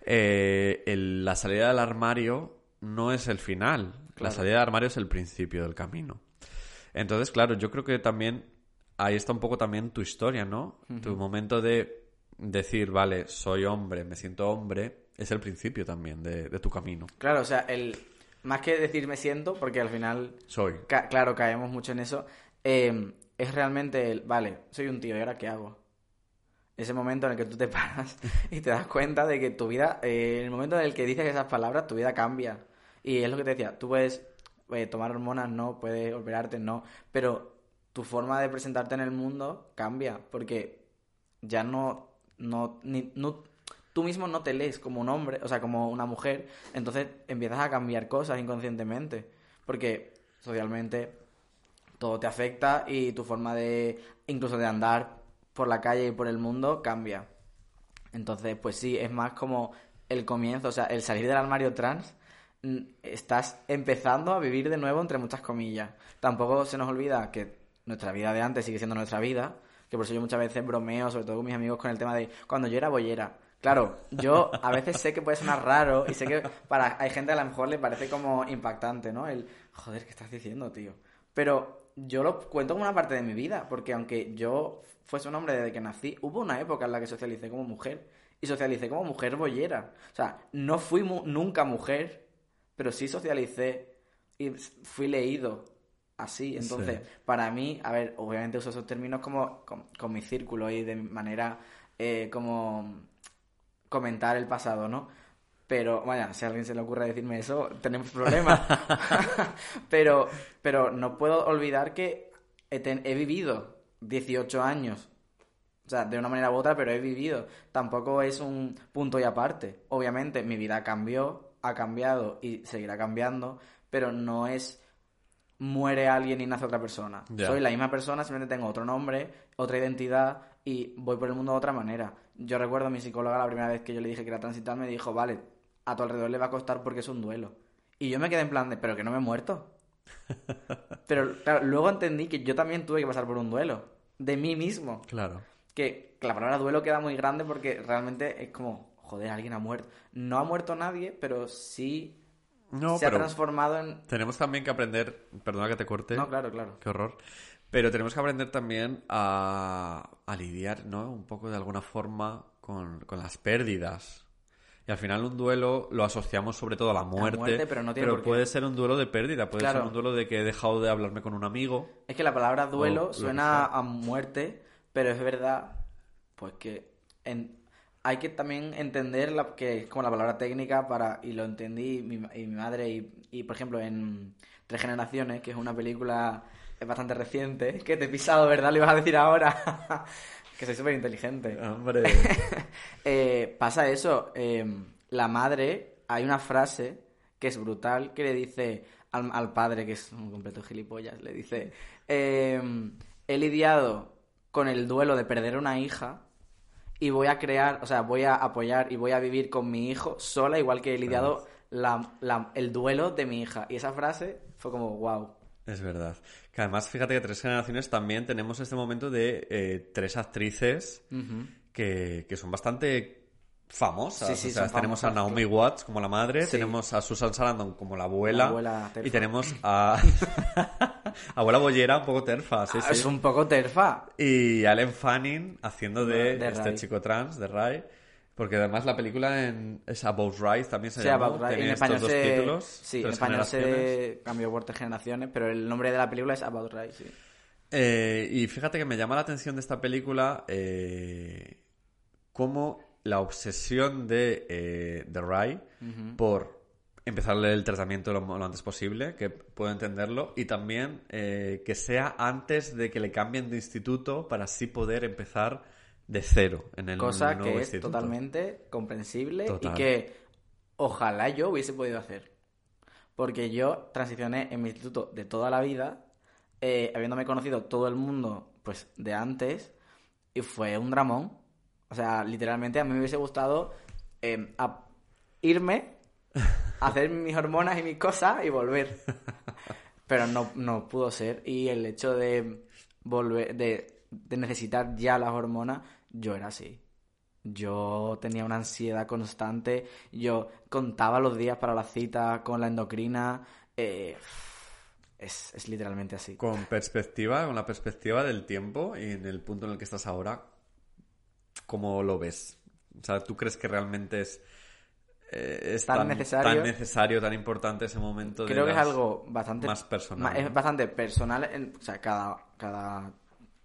eh, el- la salida del armario no es el final. La salida del armario es el principio del camino. Entonces, claro, yo creo que también ahí está un poco también tu historia, ¿no? Tu momento de decir, vale, soy hombre, me siento hombre, es el principio también de, de tu camino. Claro, o sea, el más que decir me siento, porque al final, Soy. ca- claro, caemos mucho en eso, eh, es realmente el, vale, soy un tío, ¿y ahora qué hago? Ese momento en el que tú te paras y te das cuenta de que tu vida, eh, en el momento en el que dices esas palabras, tu vida cambia. Y es lo que te decía, tú puedes eh, tomar hormonas, no, puedes operarte, no, pero tu forma de presentarte en el mundo cambia, porque ya no, no, ni- no- tú mismo no te lees como un hombre, o sea, como una mujer, entonces empiezas a cambiar cosas inconscientemente, porque socialmente todo te afecta y tu forma de, incluso de andar por la calle y por el mundo cambia. Entonces, pues sí, es más como el comienzo, o sea, el salir del armario trans, mm, estás empezando a vivir de nuevo entre muchas comillas. Tampoco se nos olvida que nuestra vida de antes sigue siendo nuestra vida, que por eso yo muchas veces bromeo, sobre todo con mis amigos, con el tema de cuando yo era bollera. Claro, yo a veces sé que puede sonar raro y sé que para hay gente a lo mejor le parece como impactante, ¿no? El, joder, ¿qué estás diciendo, tío? Pero yo lo cuento como una parte de mi vida, porque aunque yo fuese un hombre desde que nací, hubo una época en la que socialicé como mujer y socialicé como mujer bollera. O sea, no fui mu- nunca mujer, pero sí socialicé y fui leído así. Entonces, Sí. para mí, a ver, obviamente uso esos términos como con, con mi círculo y de manera eh, como comentar el pasado, ¿no? Pero, vaya, si a alguien se le ocurre decirme eso, tenemos problemas. pero, pero no puedo olvidar que he, ten- he vivido 18 años. O sea, de una manera u otra, pero he vivido. Tampoco es un punto y aparte. Obviamente, mi vida cambió, ha cambiado y seguirá cambiando, pero no es muere alguien y nace otra persona. Soy la misma persona, simplemente tengo otro nombre, otra identidad y voy por el mundo de otra manera. Yo recuerdo a mi psicóloga la primera vez que yo le dije que era transitar, me dijo, vale, a tu alrededor le va a costar porque es un duelo. Y yo me quedé en plan de, pero que no me he muerto. Pero claro, luego entendí que yo también tuve que pasar por un duelo. De mí mismo. Claro. Que, la palabra duelo queda muy grande porque realmente es como, joder, alguien ha muerto. No ha muerto nadie, pero sí No, se ha transformado en... tenemos también que aprender, perdona que te corte. No, claro, claro. Qué horror. Pero tenemos que aprender también a, a lidiar, ¿no? Un poco de alguna forma con, con las pérdidas. Y al final un duelo lo asociamos sobre todo a la muerte. muerte, pero no tiene qué. puede ser un duelo de pérdida, puede Claro. ser un duelo de que he dejado de hablarme con un amigo. Es que la palabra duelo suena a muerte, pero es verdad, pues que en- hay que también entender la, que es como la palabra técnica para, y lo entendí mi, y mi madre, y, y, por ejemplo en Tres Generaciones, que es una película es bastante reciente, que te he pisado, ¿verdad? Lo ibas a decir ahora. que soy súper inteligente. Hombre. Eh, pasa eso. eh, la madre, hay una frase que es brutal que le dice al, al padre, que es un completo gilipollas, le dice: eh, He lidiado con el duelo de perder una hija y voy a crear, o sea, voy a apoyar y voy a vivir con mi hijo sola, igual que he lidiado la- la- el duelo de mi hija. Y esa frase fue como: wow. Es verdad. Que además, fíjate que tres generaciones también tenemos este momento de eh, tres actrices que, que son bastante famosas. Sí, sí, o sea, tenemos a Naomi Watts como la madre, Sí. tenemos a Susan Sarandon como la abuela, La abuela terfa. y tenemos a abuela bollera un poco terfa, sí, Ah, sí. Es un poco terfa. Y Allen Fanning haciendo de, De este Ray. chico trans, de Ray. Porque además la película en, es About Rise también se Sí, llama. About. Tiene En estos español dos se... títulos. Sí, en español se cambió por tres generaciones, pero el nombre de la película es About sí. Eh, y fíjate que me llama la atención de esta película eh, cómo la obsesión de, eh, de Ray por empezarle el tratamiento lo, lo antes posible, que puedo entenderlo, y también eh, que sea antes de que le cambien de instituto para así poder empezar de cero en el Cosa nuevo que es instituto. totalmente comprensible Total. y que ojalá yo hubiese podido hacer. Porque yo transicioné en mi instituto de toda la vida, eh, habiéndome conocido todo el mundo pues de antes, y fue un dramón. O sea, literalmente a mí me hubiese gustado eh, a- irme, hacer mis hormonas y mis cosas y volver. Pero no, no pudo ser. Y el hecho de volver, de, de necesitar ya las hormonas, yo era así. Yo tenía una ansiedad constante. Yo contaba los días para la cita con la endocrina. eh, es, es literalmente así. Con perspectiva, con la perspectiva del tiempo y en el punto en el que estás ahora, ¿cómo lo ves? O sea, ¿tú crees que realmente es, eh, es Tan necesario. tan necesario, tan importante ese momento de Creo que es algo bastante más personal. Es bastante personal. en- o sea, cada, cada,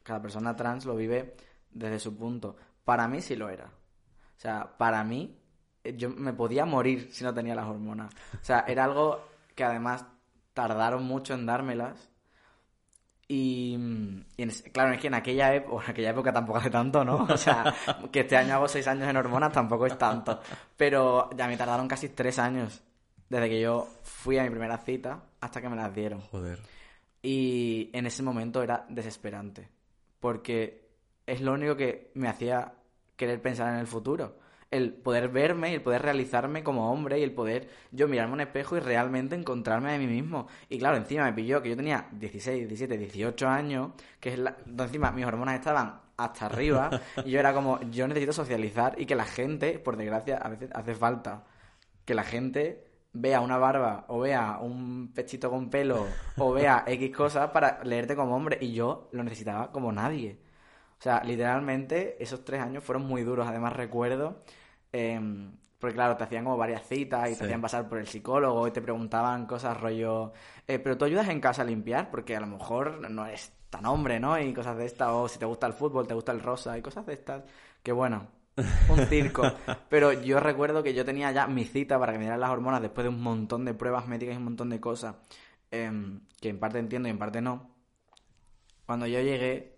cada persona trans lo vive desde su punto. Para mí sí lo era. O sea, para mí eh, yo me podía morir si no tenía las hormonas. O sea, era algo que además tardaron mucho en dármelas. Y, y en es- claro, es que en aquella, época, en aquella época tampoco hace tanto, ¿no? O sea, que este año hago seis años en hormonas tampoco es tanto. Pero ya me tardaron casi tres años desde que yo fui a mi primera cita hasta que me las dieron. Joder. Y en ese momento era desesperante. Porque es lo único que me hacía querer pensar en el futuro. El poder verme y el poder realizarme como hombre y el poder yo mirarme a un espejo y realmente encontrarme a mí mismo. Y claro, encima me pilló que yo tenía 16, 17, 18 años, que es la... encima mis hormonas estaban hasta arriba y yo era como, yo necesito socializar y que la gente, por desgracia, a veces hace falta que la gente vea una barba o vea un pechito con pelo o vea X cosas para leerte como hombre y yo lo necesitaba como nadie. O sea, literalmente esos tres años fueron muy duros. Además recuerdo, em, porque claro, te hacían como varias citas y Sí. te hacían pasar por el psicólogo y te preguntaban cosas rollo, eh, pero tú ayudas en casa a limpiar porque a lo mejor no eres tan hombre, ¿no? Y cosas de estas, o si te gusta el fútbol, te gusta el rosa y cosas de estas, que bueno, un circo. Pero yo recuerdo que yo tenía ya mi cita para que me dieran las hormonas después de un montón de pruebas médicas y un montón de cosas, em, que en parte entiendo y en parte no. Cuando yo llegué,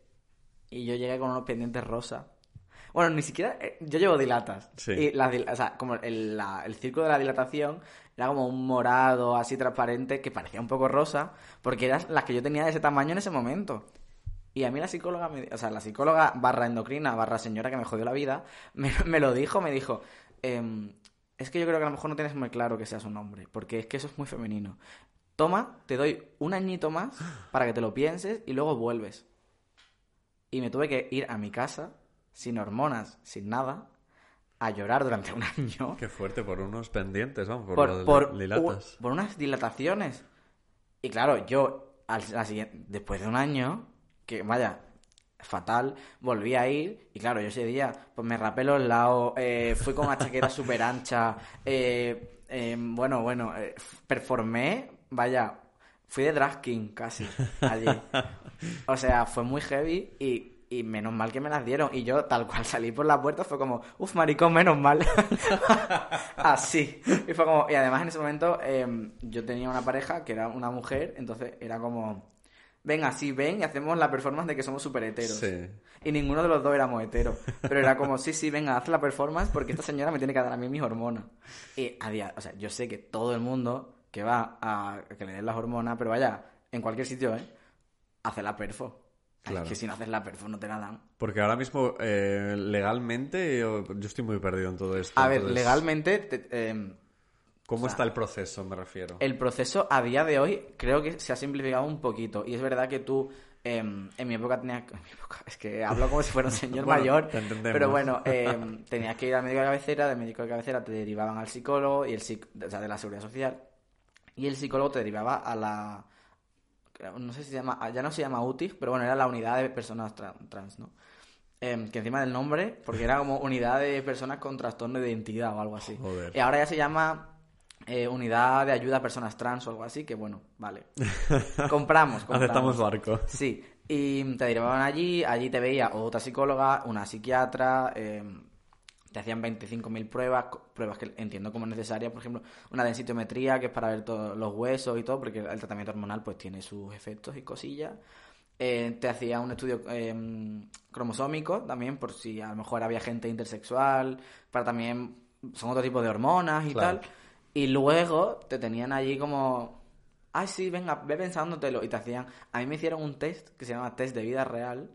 y yo llegué con unos pendientes rosa. Bueno, ni siquiera. eh, Yo llevo dilatas. Sí. Y las o sea, como el, la- el círculo de la dilatación era como un morado así transparente que parecía un poco rosa, porque eran las que yo tenía de ese tamaño en ese momento. Y a mí la psicóloga, me- o sea, la psicóloga barra endocrina, barra señora que me jodió la vida, me, me lo dijo, me dijo, em, es que yo creo que a lo mejor no tienes muy claro que seas un hombre, porque es que eso es muy femenino. Toma, te doy un añito más para que te lo pienses y luego vuelves. Y me tuve que ir a mi casa, sin hormonas, sin nada, a llorar durante un año Qué fuerte por unos pendientes, vamos, por, por, por, lilatas. u- por unas dilataciones. Y claro, yo, al, la siguiente- después de un año, que vaya, fatal, volví a ir y claro, yo ese día pues me rapé los lados, eh, fui con una chaqueta súper ancha, eh, eh, bueno, bueno, eh, performé, vaya, fui de drag king casi allí. O sea, fue muy heavy y, y menos mal que me las dieron. Y yo, tal cual salí por la puerta, fue como, uff, maricón, menos mal. Así. Y fue como, y además en ese momento em, yo tenía una pareja que era una mujer, entonces era como, venga, sí, ven y hacemos la performance de que somos super heteros. Sí. Y ninguno de los dos éramos heteros. Pero era como, sí, sí, venga, haz la performance porque esta señora me tiene que dar a mí mis hormonas. Y a día, o sea, yo sé que todo el mundo que va a que le den las hormonas, pero vaya, en cualquier sitio, ¿eh? Hace la perfo. Claro. Es que si no haces la perfo no te la dan. Porque ahora mismo, eh, legalmente, yo, yo estoy muy perdido en todo esto. A ver, entonces, legalmente, te- eh, ¿Cómo está el proceso, me refiero? el proceso a día de hoy creo que se ha simplificado un poquito. Y es verdad que tú, eh, en mi época tenías... en mi época, es que hablo como si fuera un señor Bueno, mayor. Pero bueno, eh, tenías que ir al médico de cabecera, del médico de cabecera te derivaban al psicólogo, y el o sea, de la seguridad social. Y el psicólogo te derivaba a la... No sé si se llama... Ya no se llama UTIG, pero bueno, era la unidad de personas tra- trans, ¿no? Em, que encima del nombre, porque era como unidad de personas con trastorno de identidad o algo así. Joder. Y ahora ya se llama eh, unidad de ayuda a personas trans o algo así, que bueno, vale. Compramos, compramos. Aceptamos barco. Sí, y te derivaban allí, allí te veía otra psicóloga, una psiquiatra, eh, te hacían 25.000 pruebas, pruebas que entiendo como necesarias, por ejemplo, una densitometría que es para ver todos los huesos y todo, porque el tratamiento hormonal pues tiene sus efectos y cosillas. Eh, te hacía un estudio eh, cromosómico también, por si a lo mejor había gente intersexual, para también, son otro tipo de hormonas y Claro. tal. Y luego te tenían allí como, ay sí, venga, ve pensándotelo. Y te hacían, a mí me hicieron un test que se llama test de vida real,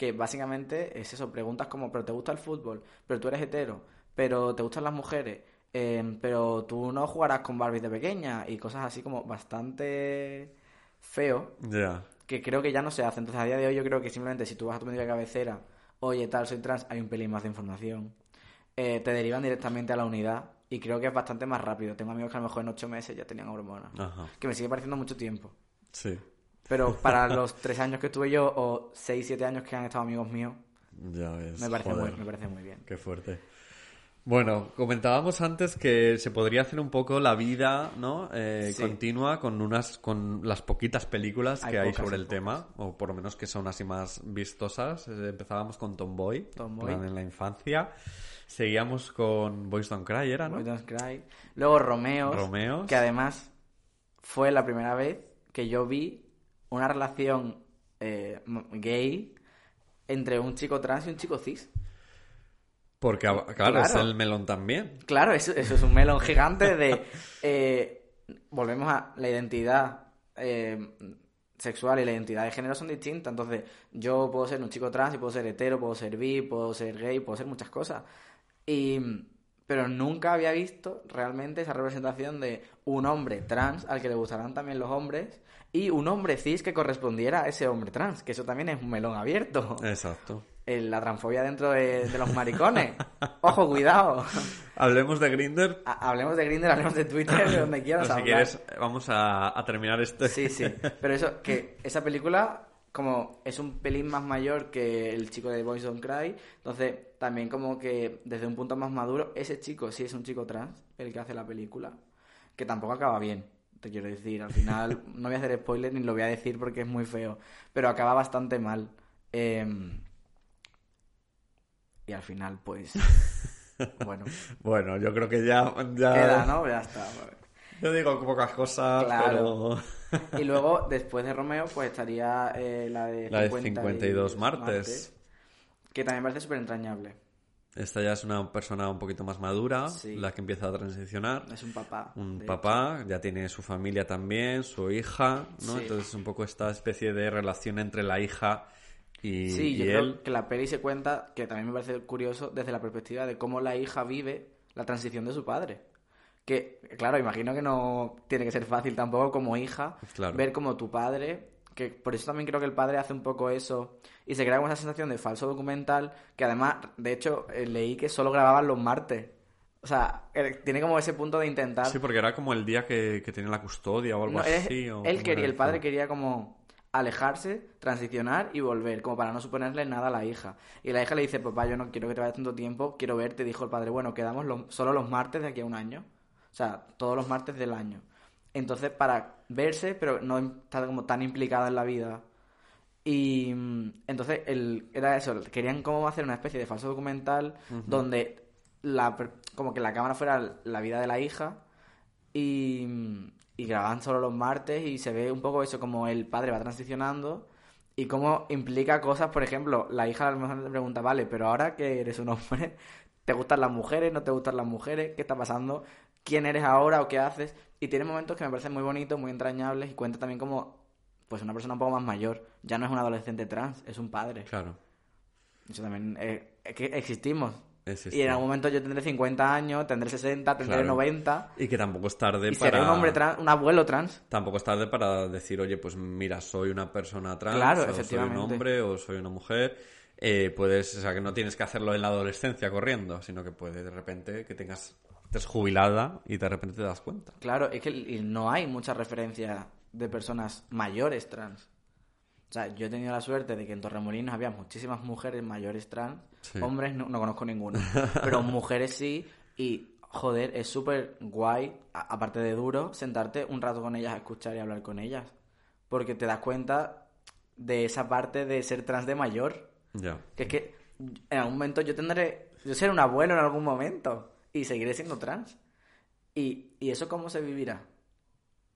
que básicamente es eso, preguntas como, pero te gusta el fútbol, pero tú eres hetero, pero te gustan las mujeres, eh, pero tú no jugarás con Barbie de pequeña y cosas así como bastante feo Ya. que creo que ya no se hace. Entonces, a día de hoy, yo creo que simplemente si tú vas a tu médico de cabecera, oye, tal, soy trans, hay un pelín más de información. Eh, te derivan directamente a la unidad y creo que es bastante más rápido. Tengo amigos que a lo mejor en ocho meses ya tenían hormonas. Ajá. Que me sigue pareciendo mucho tiempo. Sí. Pero para los tres años que estuve yo o seis, siete años que han estado amigos míos, Ya ves. me parece, muy, me parece muy bien. Qué fuerte. Bueno, comentábamos antes que se podría hacer un poco la vida, ¿no? Eh, Sí. Continua con unas, con las poquitas películas Hay que hay sobre el tema, o por lo menos que son así más vistosas. Eh, Empezábamos con Tomboy, Tomboy. en la infancia. Seguíamos con Boys Don't Cry, ¿era, no? Boy Don't Cry. Luego Romeos, Romeos. que además fue la primera vez que yo vi una relación eh, gay entre un chico trans y un chico cis. Porque, ah, claro, es el melón también. Claro, eso, eso es un melón gigante de... eh, volvemos a la identidad eh, sexual y la identidad de género son distintas. Entonces, yo puedo ser un chico trans y puedo ser hetero, puedo ser bi, puedo ser gay, puedo ser muchas cosas. Y, pero nunca había visto realmente esa representación de un hombre trans al que le gustarán también los hombres y un hombre cis que correspondiera a ese hombre trans, que eso también es un melón abierto. Exacto. La transfobia dentro de, de los maricones. Ojo, cuidado. Hablemos de Grinder. Ha- Hablemos de Grindr, hablemos de Twitter, de donde quieras si hablar. quieres, vamos a, a terminar este. Sí, sí. Pero eso, que esa película, como es un pelín más mayor que el chico de Boys Don't Cry, entonces también como que desde un punto más maduro, ese chico sí es un chico trans, el que hace la película, que tampoco acaba bien, te quiero decir. Al final, no voy a hacer spoiler ni lo voy a decir porque es muy feo, pero acaba bastante mal. Em, y al final, pues. Bueno, Bueno, yo creo que ya. ya... queda, ¿no? Ya está. Yo digo pocas cosas, Claro. pero. Y luego, después de Romeo, pues estaría eh, la de La de 50 52 martes. Que también parece súper entrañable. Esta ya es una persona un poquito más madura, Sí. la que empieza a transicionar. Es un papá. Un papá, ya tiene su familia también, su hija, ¿no? Sí. Entonces un poco esta especie de relación entre la hija y. Sí, yo creo que la peli se cuenta, que también me parece curioso, desde la perspectiva de cómo la hija vive la transición de su padre. Que, claro, imagino que no tiene que ser fácil tampoco como hija Claro. ver como tu padre, que por eso también creo que el padre hace un poco eso y se crea como esa sensación de falso documental, que además, de hecho, eh, leí que solo grababan los martes. O sea, tiene como ese punto de intentar... Sí, porque era como el día que, que tenía la custodia o algo No, así. o él cómo quería, el padre quería como alejarse, transicionar y volver, como para no suponerle nada a la hija. Y la hija le dice, papá, yo no quiero que te vayas tanto tiempo, quiero verte. Dijo el padre, bueno, quedamos los- solo los martes de aquí a un año. O sea, todos los martes del año. Entonces, para verse, pero no estar como tan implicada en la vida. Y mm, entonces el, era eso, querían como hacer una especie de falso documental donde la, como que la cámara fuera la vida de la hija y, y graban solo los martes y se ve un poco eso como el padre va transicionando y cómo implica cosas, por ejemplo, la hija a lo mejor le pregunta, vale, pero ahora que eres un hombre, ¿te gustan las mujeres? ¿No te gustan las mujeres? ¿Qué está pasando? ¿Quién eres ahora o qué haces? Y tiene momentos que me parecen muy bonitos, muy entrañables y cuenta también como, pues una persona un poco más mayor. Ya no es un adolescente trans, es un padre. Claro. Eso también, eh, es que existimos. Existe. Y en algún momento yo tendré 50 años, tendré 60, tendré Claro. 90 Y que tampoco es tarde y para... seré un hombre trans, un abuelo trans. Tampoco es tarde para decir, oye, pues mira, soy una persona trans, Claro, o soy un hombre, o soy una mujer. Eh, puedes, o sea, que no tienes que hacerlo en la adolescencia corriendo, sino que puede de repente que tengas, estés jubilada y de repente te das cuenta. Claro, es que no hay mucha referencia de personas mayores trans. O sea, yo he tenido la suerte de que en Torremolinos había muchísimas mujeres mayores trans. Sí. Hombres no, no conozco ninguno. Pero mujeres sí. Y, joder, es súper guay, aparte de duro, sentarte un rato con ellas a escuchar y hablar con ellas. Porque te das cuenta de esa parte de ser trans de mayor. Ya. Que es que en algún momento yo tendré. Yo seré un abuelo en algún momento. Y seguiré siendo trans. ¿Y, y eso cómo se vivirá?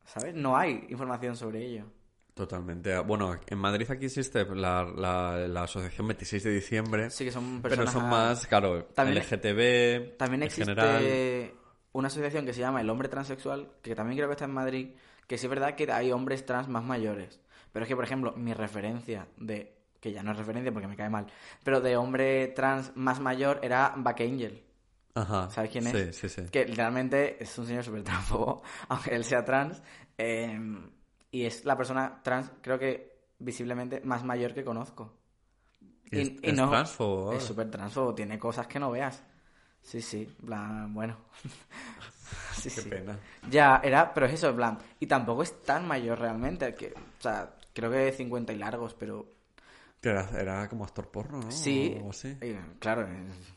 ¿Sabes? No hay información sobre ello. Totalmente. Bueno, en Madrid aquí existe la, la, la asociación 26 de diciembre, Sí que son pero personas. son más, claro, También- LGTB, También existe general. una asociación que se llama El Hombre Transexual, que también creo que está en Madrid, que sí es verdad que hay hombres trans más mayores. Pero es que, por ejemplo, mi referencia de. que ya no es referencia porque me cae mal, pero de hombre trans más mayor era Back Angel. Ajá. ¿Sabes quién es? Sí, sí, sí. Que literalmente es un señor súper transfobo, aunque él sea trans. eh, y es la persona trans, creo que visiblemente más mayor que conozco. ¿Y es- es transfobo ahora? Es súper transfobo, tiene cosas que no veas. Sí, sí, plan, bueno. sí, Qué sí. pena. Ya, era, pero es eso, plan. Y tampoco es tan mayor realmente. Que, o sea, creo que 50 y largos, pero Que Era, era como actor porno, ¿no? Sí, O así. eh, claro,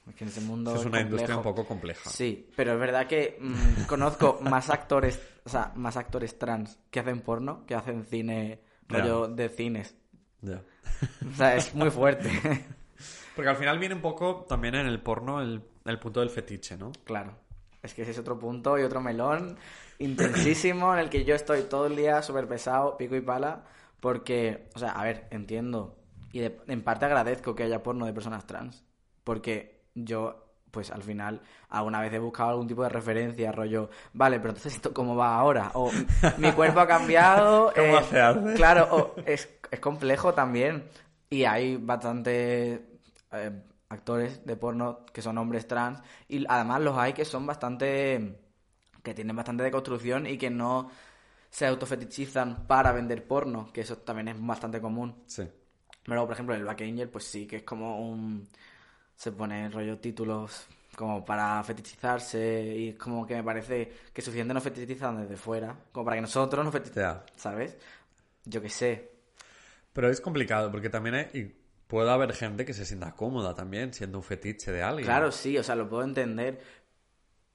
es que en ese mundo Es una industria un poco compleja. Sí, pero es verdad que mm, conozco más actores, o sea, más actores trans que hacen porno, que hacen cine, rollo de cines. Ya. O sea, es muy fuerte. Porque al final viene un poco también en el porno el, el punto del fetiche, ¿no? claro. Es que ese es otro punto y otro melón intensísimo en el que yo estoy todo el día súper pesado, pico y pala, porque, o sea, a ver, entiendo y de- en parte agradezco que haya porno de personas trans, porque yo, pues al final, alguna vez he buscado algún tipo de referencia, rollo, vale, pero entonces esto cómo va ahora, o mi cuerpo ha cambiado, eh, ¿Cómo se hace? Claro, o es, es complejo también, y hay bastante eh, actores de porno que son hombres trans, y además los hay que son bastante, que tienen bastante de construcción y que no se autofetichizan para vender porno, que eso también es bastante común. Sí. Pero, por ejemplo, el Back Angel, pues sí, que es como un... Se pone rollo títulos como para fetichizarse y es como que me parece que suficiente nos fetichizan desde fuera, como para que nosotros nos fetichizamos, Ya. ¿sabes? Yo qué sé. Pero es complicado porque también hay, y puede haber gente que se sienta cómoda también siendo un fetiche de alguien. Claro, sí, o sea, lo puedo entender.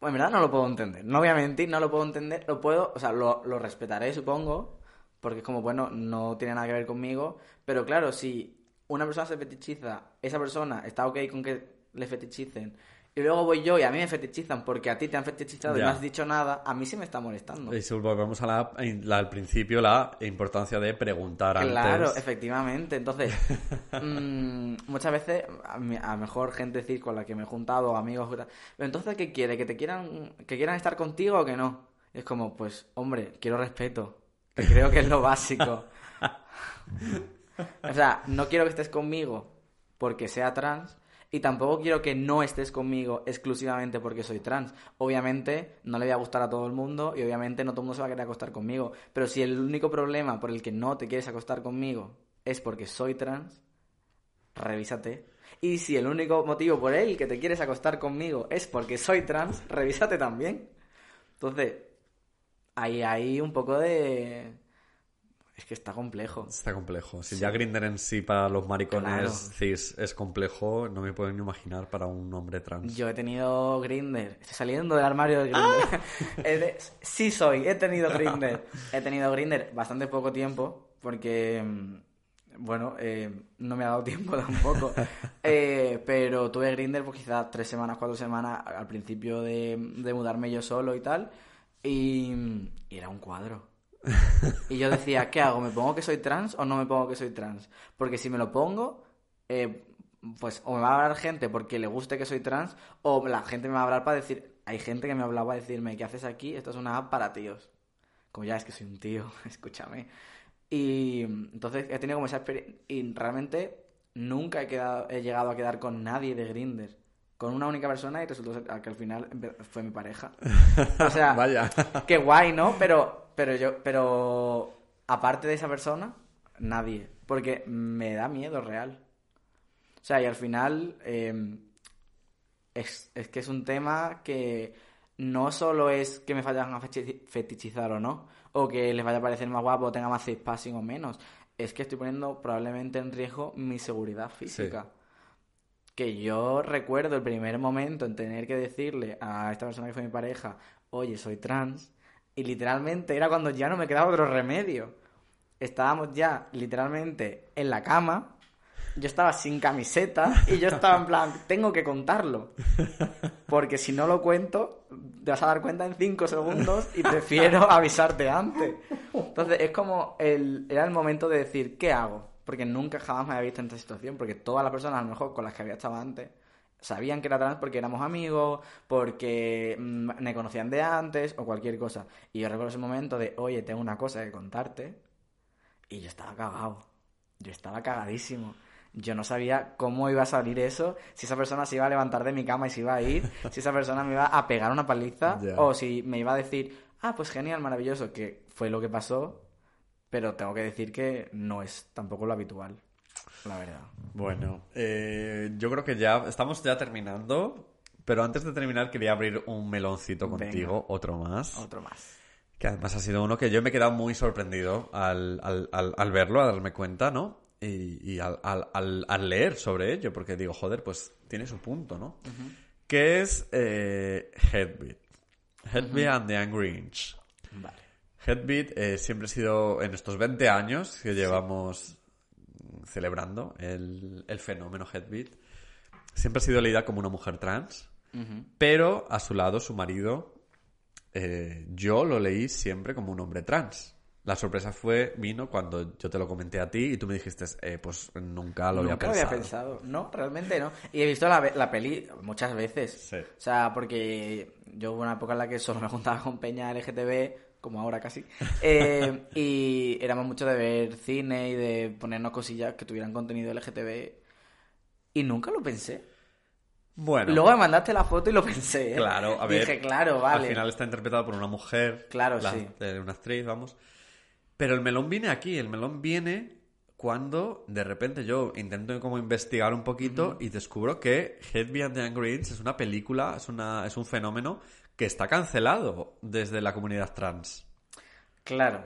Bueno, en verdad no lo puedo entender. No voy a mentir, no lo puedo entender. Lo puedo, o sea, lo, lo respetaré, supongo. Porque es como, bueno, no tiene nada que ver conmigo. Pero claro, si una persona se fetichiza, esa persona está ok con que le fetichicen. Y luego voy yo y a mí me fetichizan porque a ti te han fetichizado y Ya. no has dicho nada, a mí sí me está molestando. Y si volvemos a la, la- al principio, la importancia de preguntar Claro, antes. efectivamente. Entonces, mm, muchas veces, a, a mejor gente decir con la que me he juntado, amigos, y pero entonces, ¿qué quiere? ¿Que te quieran, que quieran estar contigo o que no? Y es como, pues, hombre, quiero respeto. Que creo que es lo básico. O sea, no quiero que estés conmigo porque sea trans y tampoco quiero que no estés conmigo exclusivamente porque soy trans. Obviamente no le voy a gustar a todo el mundo y obviamente no todo el mundo se va a querer acostar conmigo. Pero si el único problema por el que no te quieres acostar conmigo es porque soy trans, revísate. Y si el único motivo por el que te quieres acostar conmigo es porque soy trans, revísate también. Entonces, ahí hay un poco de... Es que está complejo. Está complejo. Si ya Grinder en sí para los maricones Claro. cis es complejo, no me puedo ni imaginar para un hombre trans. Yo he tenido Grinder. Estoy saliendo del armario de Grinder. Sí soy, he tenido Grinder. He tenido Grinder bastante poco tiempo porque, mm, bueno, eh, no me ha dado tiempo tampoco. Eh, pero tuve Grinder pues quizás tres semanas, cuatro semanas al principio de, de mudarme yo solo y tal. Y, era un cuadro. Y yo decía, ¿qué hago? ¿Me pongo que soy trans o no me pongo que soy trans? Porque si me lo pongo, eh, pues o me va a hablar gente porque le guste que soy trans, o la gente me va a hablar para decir, hay gente que me hablaba a decirme, ¿qué haces aquí? Esto es una app para tíos. Como ya es que soy un tío, escúchame. Y entonces he tenido como esa experiencia. Y realmente nunca he, he llegado a quedar con nadie de Grinder. Con una única persona y resultó ser que al final fue mi pareja. O sea, Vaya. qué guay, ¿no? Pero, pero yo, pero aparte de esa persona, nadie. Porque me da miedo real. O sea, y al final eh, es, es que es un tema que no solo es que me vayan a fetichizar o no, o que les vaya a parecer más guapo o tenga más passing o menos. Es que estoy poniendo probablemente en riesgo mi seguridad física. Que yo recuerdo el primer momento en tener que decirle a esta persona que fue mi pareja, oye, soy trans, y literalmente era cuando ya no me quedaba otro remedio. Estábamos ya literalmente en la cama, yo estaba sin camiseta y yo estaba en plan, tengo que contarlo. Porque si no lo cuento, te vas a dar cuenta en cinco segundos y prefiero avisarte antes. Entonces es como, el, era el momento de decir, ¿qué hago? Porque nunca jamás me había visto en esta situación, porque todas las personas a lo mejor con las que había estado antes sabían que era trans porque éramos amigos, porque mm, me conocían de antes o cualquier cosa. Y yo recuerdo ese momento de, oye, tengo una cosa que contarte. Y yo estaba cagado. Yo estaba cagadísimo. Yo no sabía cómo iba a salir eso, si esa persona se iba a levantar de mi cama y se iba a ir, si esa persona me iba a pegar una paliza, o si me iba a decir, ah, pues genial, maravilloso, que fue lo que pasó, pero tengo que decir que no es tampoco lo habitual, la verdad. Bueno, eh, yo creo que ya estamos ya terminando, pero antes de terminar quería abrir un meloncito Venga. contigo, otro más, Otro más. que además ha sido uno que yo me he quedado muy sorprendido al, al, al, al verlo, a darme cuenta, ¿no? Y, y al, al, al, al leer sobre ello, porque digo, joder, pues tiene su punto, ¿no? Que es eh, Headbeat. Headbeat and the Angry Inch. Vale. Headbeat eh, siempre ha sido, en estos 20 años que llevamos celebrando el, el fenómeno Headbeat, siempre ha sido leída como una mujer trans, pero a su lado su marido, eh, yo lo leí siempre como un hombre trans. La sorpresa fue, vino cuando yo te lo comenté a ti y tú me dijiste, eh, pues nunca lo había Nunca lo pensado. había pensado. No, realmente no. Y he visto la, la peli muchas veces. Sí. O sea, porque yo hubo una época en la que solo me juntaba con Peña LGTB, como ahora casi. eh, y éramos mucho de ver cine y de ponernos cosillas que tuvieran contenido LGTB. Y nunca lo pensé. Bueno, Luego me mandaste la foto y lo pensé. ¿eh? Claro, a ver. Dije, claro, vale. Al final está interpretado por una mujer. Claro, la- sí. una actriz, vamos. Pero el melón viene aquí. El melón viene cuando de repente yo intento como investigar un poquito y descubro que Head Behind the Angry Inch es una película, es, una, es un fenómeno que está cancelado desde la comunidad trans. Claro.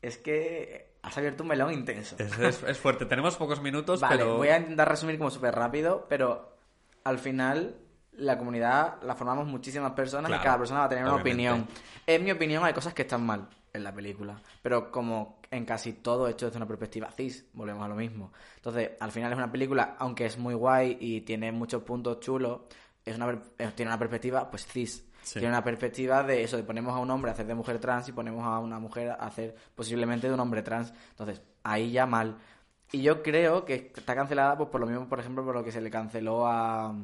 Es que has abierto un melón intenso. Es, es- es fuerte. Tenemos pocos minutos, Vale, pero... voy a intentar resumir como súper rápido, pero al final la comunidad la formamos muchísimas personas Claro, y cada persona va a tener una opinión. En mi opinión hay cosas que están mal en la película, pero como en casi todo hecho desde una perspectiva cis, volvemos a lo mismo. Entonces, al final es una película, aunque es muy guay y tiene muchos puntos chulos, es una, eh, tiene una perspectiva pues cis. Sí. Tiene una perspectiva de eso, de ponemos a un hombre a hacer de mujer trans y ponemos a una mujer a hacer posiblemente de un hombre trans. Entonces, ahí ya mal. Y yo creo que está cancelada pues por lo mismo, por ejemplo, por lo que se le canceló a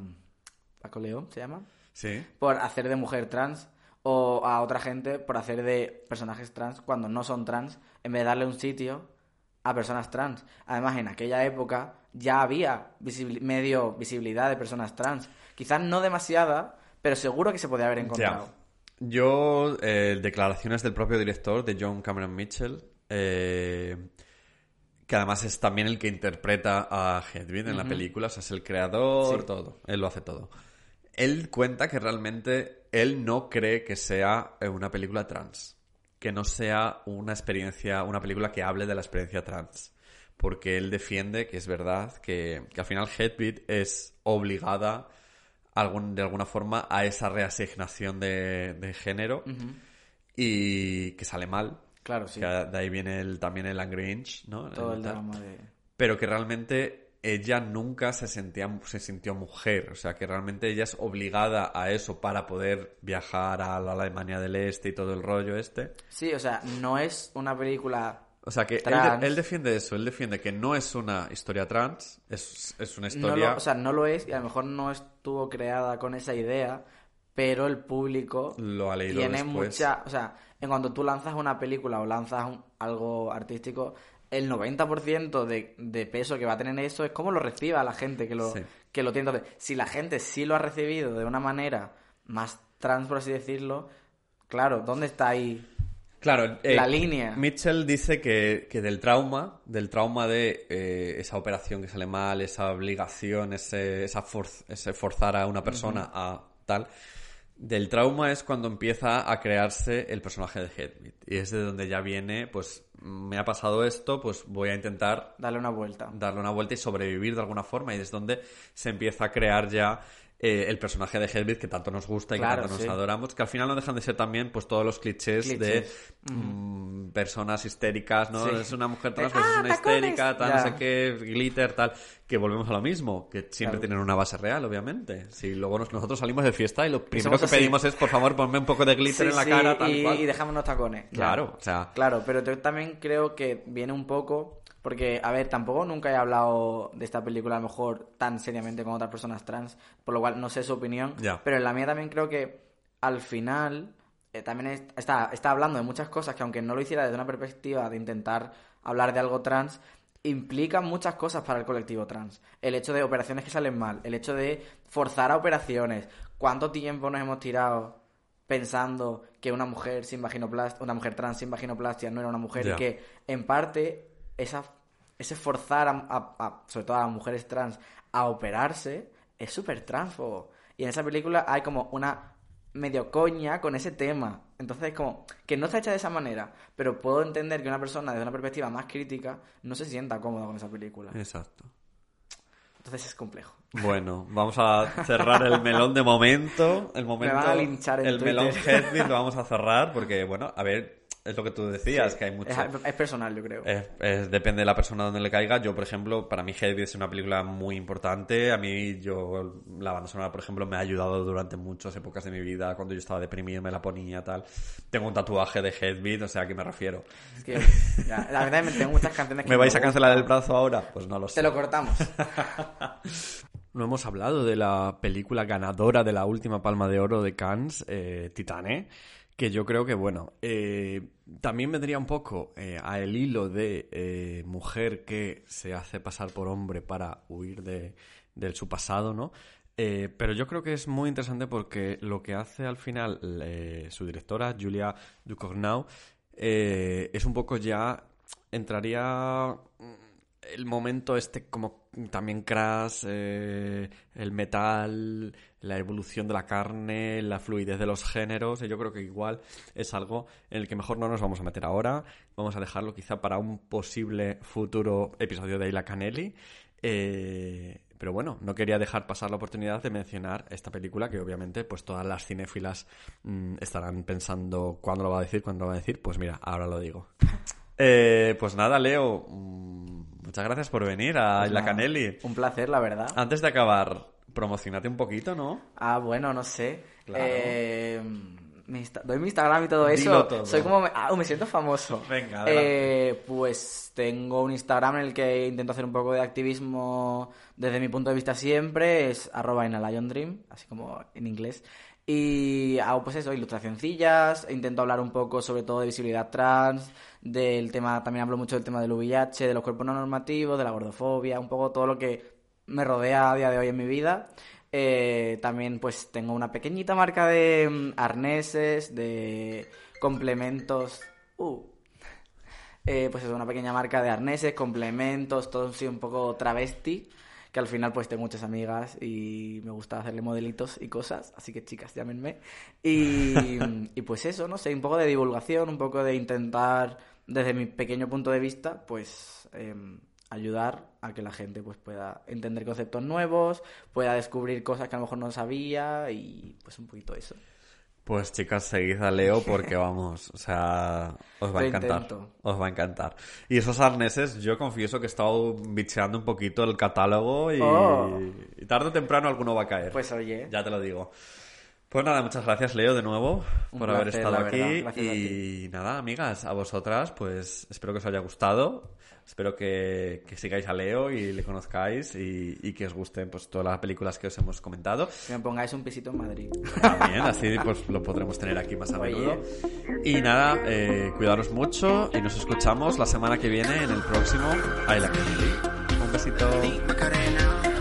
Paco León, ¿se llama? Sí. Por hacer de mujer trans o a otra gente por hacer de personajes trans cuando no son trans, en vez de darle un sitio a personas trans. Además, en aquella época ya había visibili- medio visibilidad de personas trans. Quizás no demasiada, pero seguro que se podía haber encontrado. Yo, eh, declaraciones del propio director, de John Cameron Mitchell, eh, que además es también el que interpreta a Hedwig en la película, o sea, es el creador, Sí. todo, él lo hace todo. Él cuenta que realmente él no cree que sea eh, una película trans, que no sea una experiencia, una película que hable de la experiencia trans, porque él defiende que es verdad que, que al final Hedwig es obligada algún, de alguna forma a esa reasignación de, de género y que sale mal. Claro, sí. Que de ahí viene el, también el Angry Inch, ¿no? Todo el tal. drama de... Pero que realmente ella nunca se sentía se sintió mujer, o sea que realmente ella es obligada a eso para poder viajar a la Alemania del Este y todo el rollo este. Sí, o sea, no es una película O sea que él, él defiende eso, él defiende que no es una historia trans, es, es una No historia... lo, o sea, no lo es y a lo mejor no estuvo creada con esa idea, pero el público Lo ha leído tiene después. mucha... O sea, en cuanto tú lanzas una película o lanzas un- algo artístico, el 90% de, de peso que va a tener eso es cómo lo reciba la gente que lo, Sí. que lo tiene. Entonces, si la gente sí lo ha recibido de una manera más trans, por así decirlo, claro, ¿dónde está ahí? Claro, eh, La línea. Mitchell dice que, que del trauma, del trauma de eh, esa operación que sale mal, esa obligación, ese, esa ese forzar a una persona a tal, del trauma es cuando empieza a crearse el personaje de Hedwig. Y es de donde ya viene, pues, me ha pasado esto, pues voy a intentar Darle una vuelta. darle una vuelta y sobrevivir de alguna forma. Y es donde se empieza a crear ya eh, el personaje de Hedwig que tanto nos gusta y Claro, que tanto sí. nos adoramos. Que al final no dejan de ser también pues todos los clichés, Clichés. de mm, personas histéricas, ¿no? Sí. Es una mujer trans, pues es "Ah, una tacones". histérica, tal, Ya. no sé qué, glitter, tal. Que volvemos a lo mismo, que siempre Claro. tienen una base real, obviamente. Si luego nos- nosotros salimos de fiesta y lo primero que así. pedimos es, por favor, ponme un poco de glitter Sí, en la cara, tal y, cual. y dejamos los tacones. Claro, o sea... Claro, pero yo también creo que viene un poco. Porque, a ver, tampoco nunca he hablado de esta película a lo mejor tan seriamente con otras personas trans, por lo cual no sé su opinión. Pero en la mía también creo que al final eh, también es- está, está hablando de muchas cosas que, aunque no lo hiciera desde una perspectiva de intentar hablar de algo trans, implican muchas cosas para el colectivo trans. El hecho de operaciones que salen mal, el hecho de forzar a operaciones, cuánto tiempo nos hemos tirado pensando que una mujer sin vaginoplastia, una mujer trans sin vaginoplastia no era una mujer Ya. y que en parte esa, ese forzar a, a- a- sobre todo a las mujeres trans a operarse es súper transfobo. Y en esa película hay como una medio coña con ese tema. Entonces, como que no está hecha de esa manera, pero puedo entender que una persona desde una perspectiva más crítica no se sienta cómoda con esa película. Exacto. Entonces es complejo. Bueno, vamos a cerrar el melón de momento. El momento. van a linchar en El Twitter. melón Hedwig lo vamos a cerrar porque, bueno, a ver, es lo que tú decías, que hay mucho. Es, es personal, yo creo. Es- es- depende de la persona donde le caiga. Yo, por ejemplo, para mí Hedwig es una película muy importante. A mí, yo, la banda sonora, por ejemplo, me ha ayudado durante muchas épocas de mi vida. Cuando yo estaba deprimido, me la ponía, tal. Tengo un tatuaje de Hedwig, o sea, ¿a qué me refiero? Es que, ya, la verdad, me tengo muchas canciones que ¿Me vais a cancelar el brazo ahora? Pues no lo sé. Te lo cortamos. No hemos hablado de la película ganadora de la última Palma de Oro de Cannes, eh, Titane, que yo creo que, bueno, eh, también vendría un poco eh, a el hilo de eh, mujer que se hace pasar por hombre para huir de, de su pasado, ¿no? Eh, pero yo creo que es muy interesante porque lo que hace al final eh, su directora, Julia Ducournau, es un poco ya entraría el momento este como también crash, el metal, la evolución de la carne, la fluidez de los géneros, y yo creo que igual es algo en el que mejor no nos vamos a meter ahora, vamos a dejarlo quizá para un posible futuro episodio de Ayla Canelli. Eh, pero bueno, no quería dejar pasar la oportunidad de mencionar esta película que obviamente pues todas las cinéfilas mm, estarán pensando cuándo lo va a decir, cuándo lo va a decir. Pues mira, ahora lo digo. Eh, pues nada, Leo, mm, muchas gracias por venir a Pues La Canelli. Un placer, la verdad. Antes de acabar, promocionate un poquito, ¿no? Ah, bueno, no sé. Claro. Eh, mi doy mi Instagram y todo eso. todo. Soy como. Ah, me siento famoso. Venga. Eh, pues tengo un Instagram en el que intento hacer un poco de activismo desde mi punto de vista siempre. Es arroba in a Lion Dream, así como en inglés. Y hago pues eso, ilustracioncillas, intento hablar un poco sobre todo de visibilidad trans, del tema, también hablo mucho del tema del VIH, de los cuerpos no normativos, de la gordofobia, un poco todo lo que me rodea a día de hoy en mi vida. Eh, también pues tengo una pequeñita marca de mm, arneses, de complementos. Uh. Eh, pues es una pequeña marca de arneses, complementos, todo así un poco travesti. Que al final pues tengo muchas amigas y me gusta hacerle modelitos y cosas. Así que chicas, llámenme. Y, y pues eso, no sé, un poco de divulgación, un poco de intentar, desde mi pequeño punto de vista, pues em, ayudar a que la gente pues pueda entender conceptos nuevos, pueda descubrir cosas que a lo mejor no sabía y pues un poquito eso. Pues chicas, seguid a Leo porque vamos, o sea, os va a encantar. intento. Os va a encantar. Y esos arneses, yo confieso que he estado bicheando un poquito el catálogo y, Oh. y tarde o temprano alguno va a caer. Pues oye, Ya te lo digo. Pues nada, muchas gracias Leo de nuevo Un por haber estado aquí. Y nada, amigas, a vosotras, pues espero que os haya gustado. Espero que, que sigáis a Leo y le conozcáis y, y que os gusten pues todas las películas que os hemos comentado. que me pongáis un pisito en Madrid. También, así pues lo podremos tener aquí más a Oye. menudo. Y nada, eh, cuidaros mucho y nos escuchamos la semana que viene en el próximo I Like It. Un besito.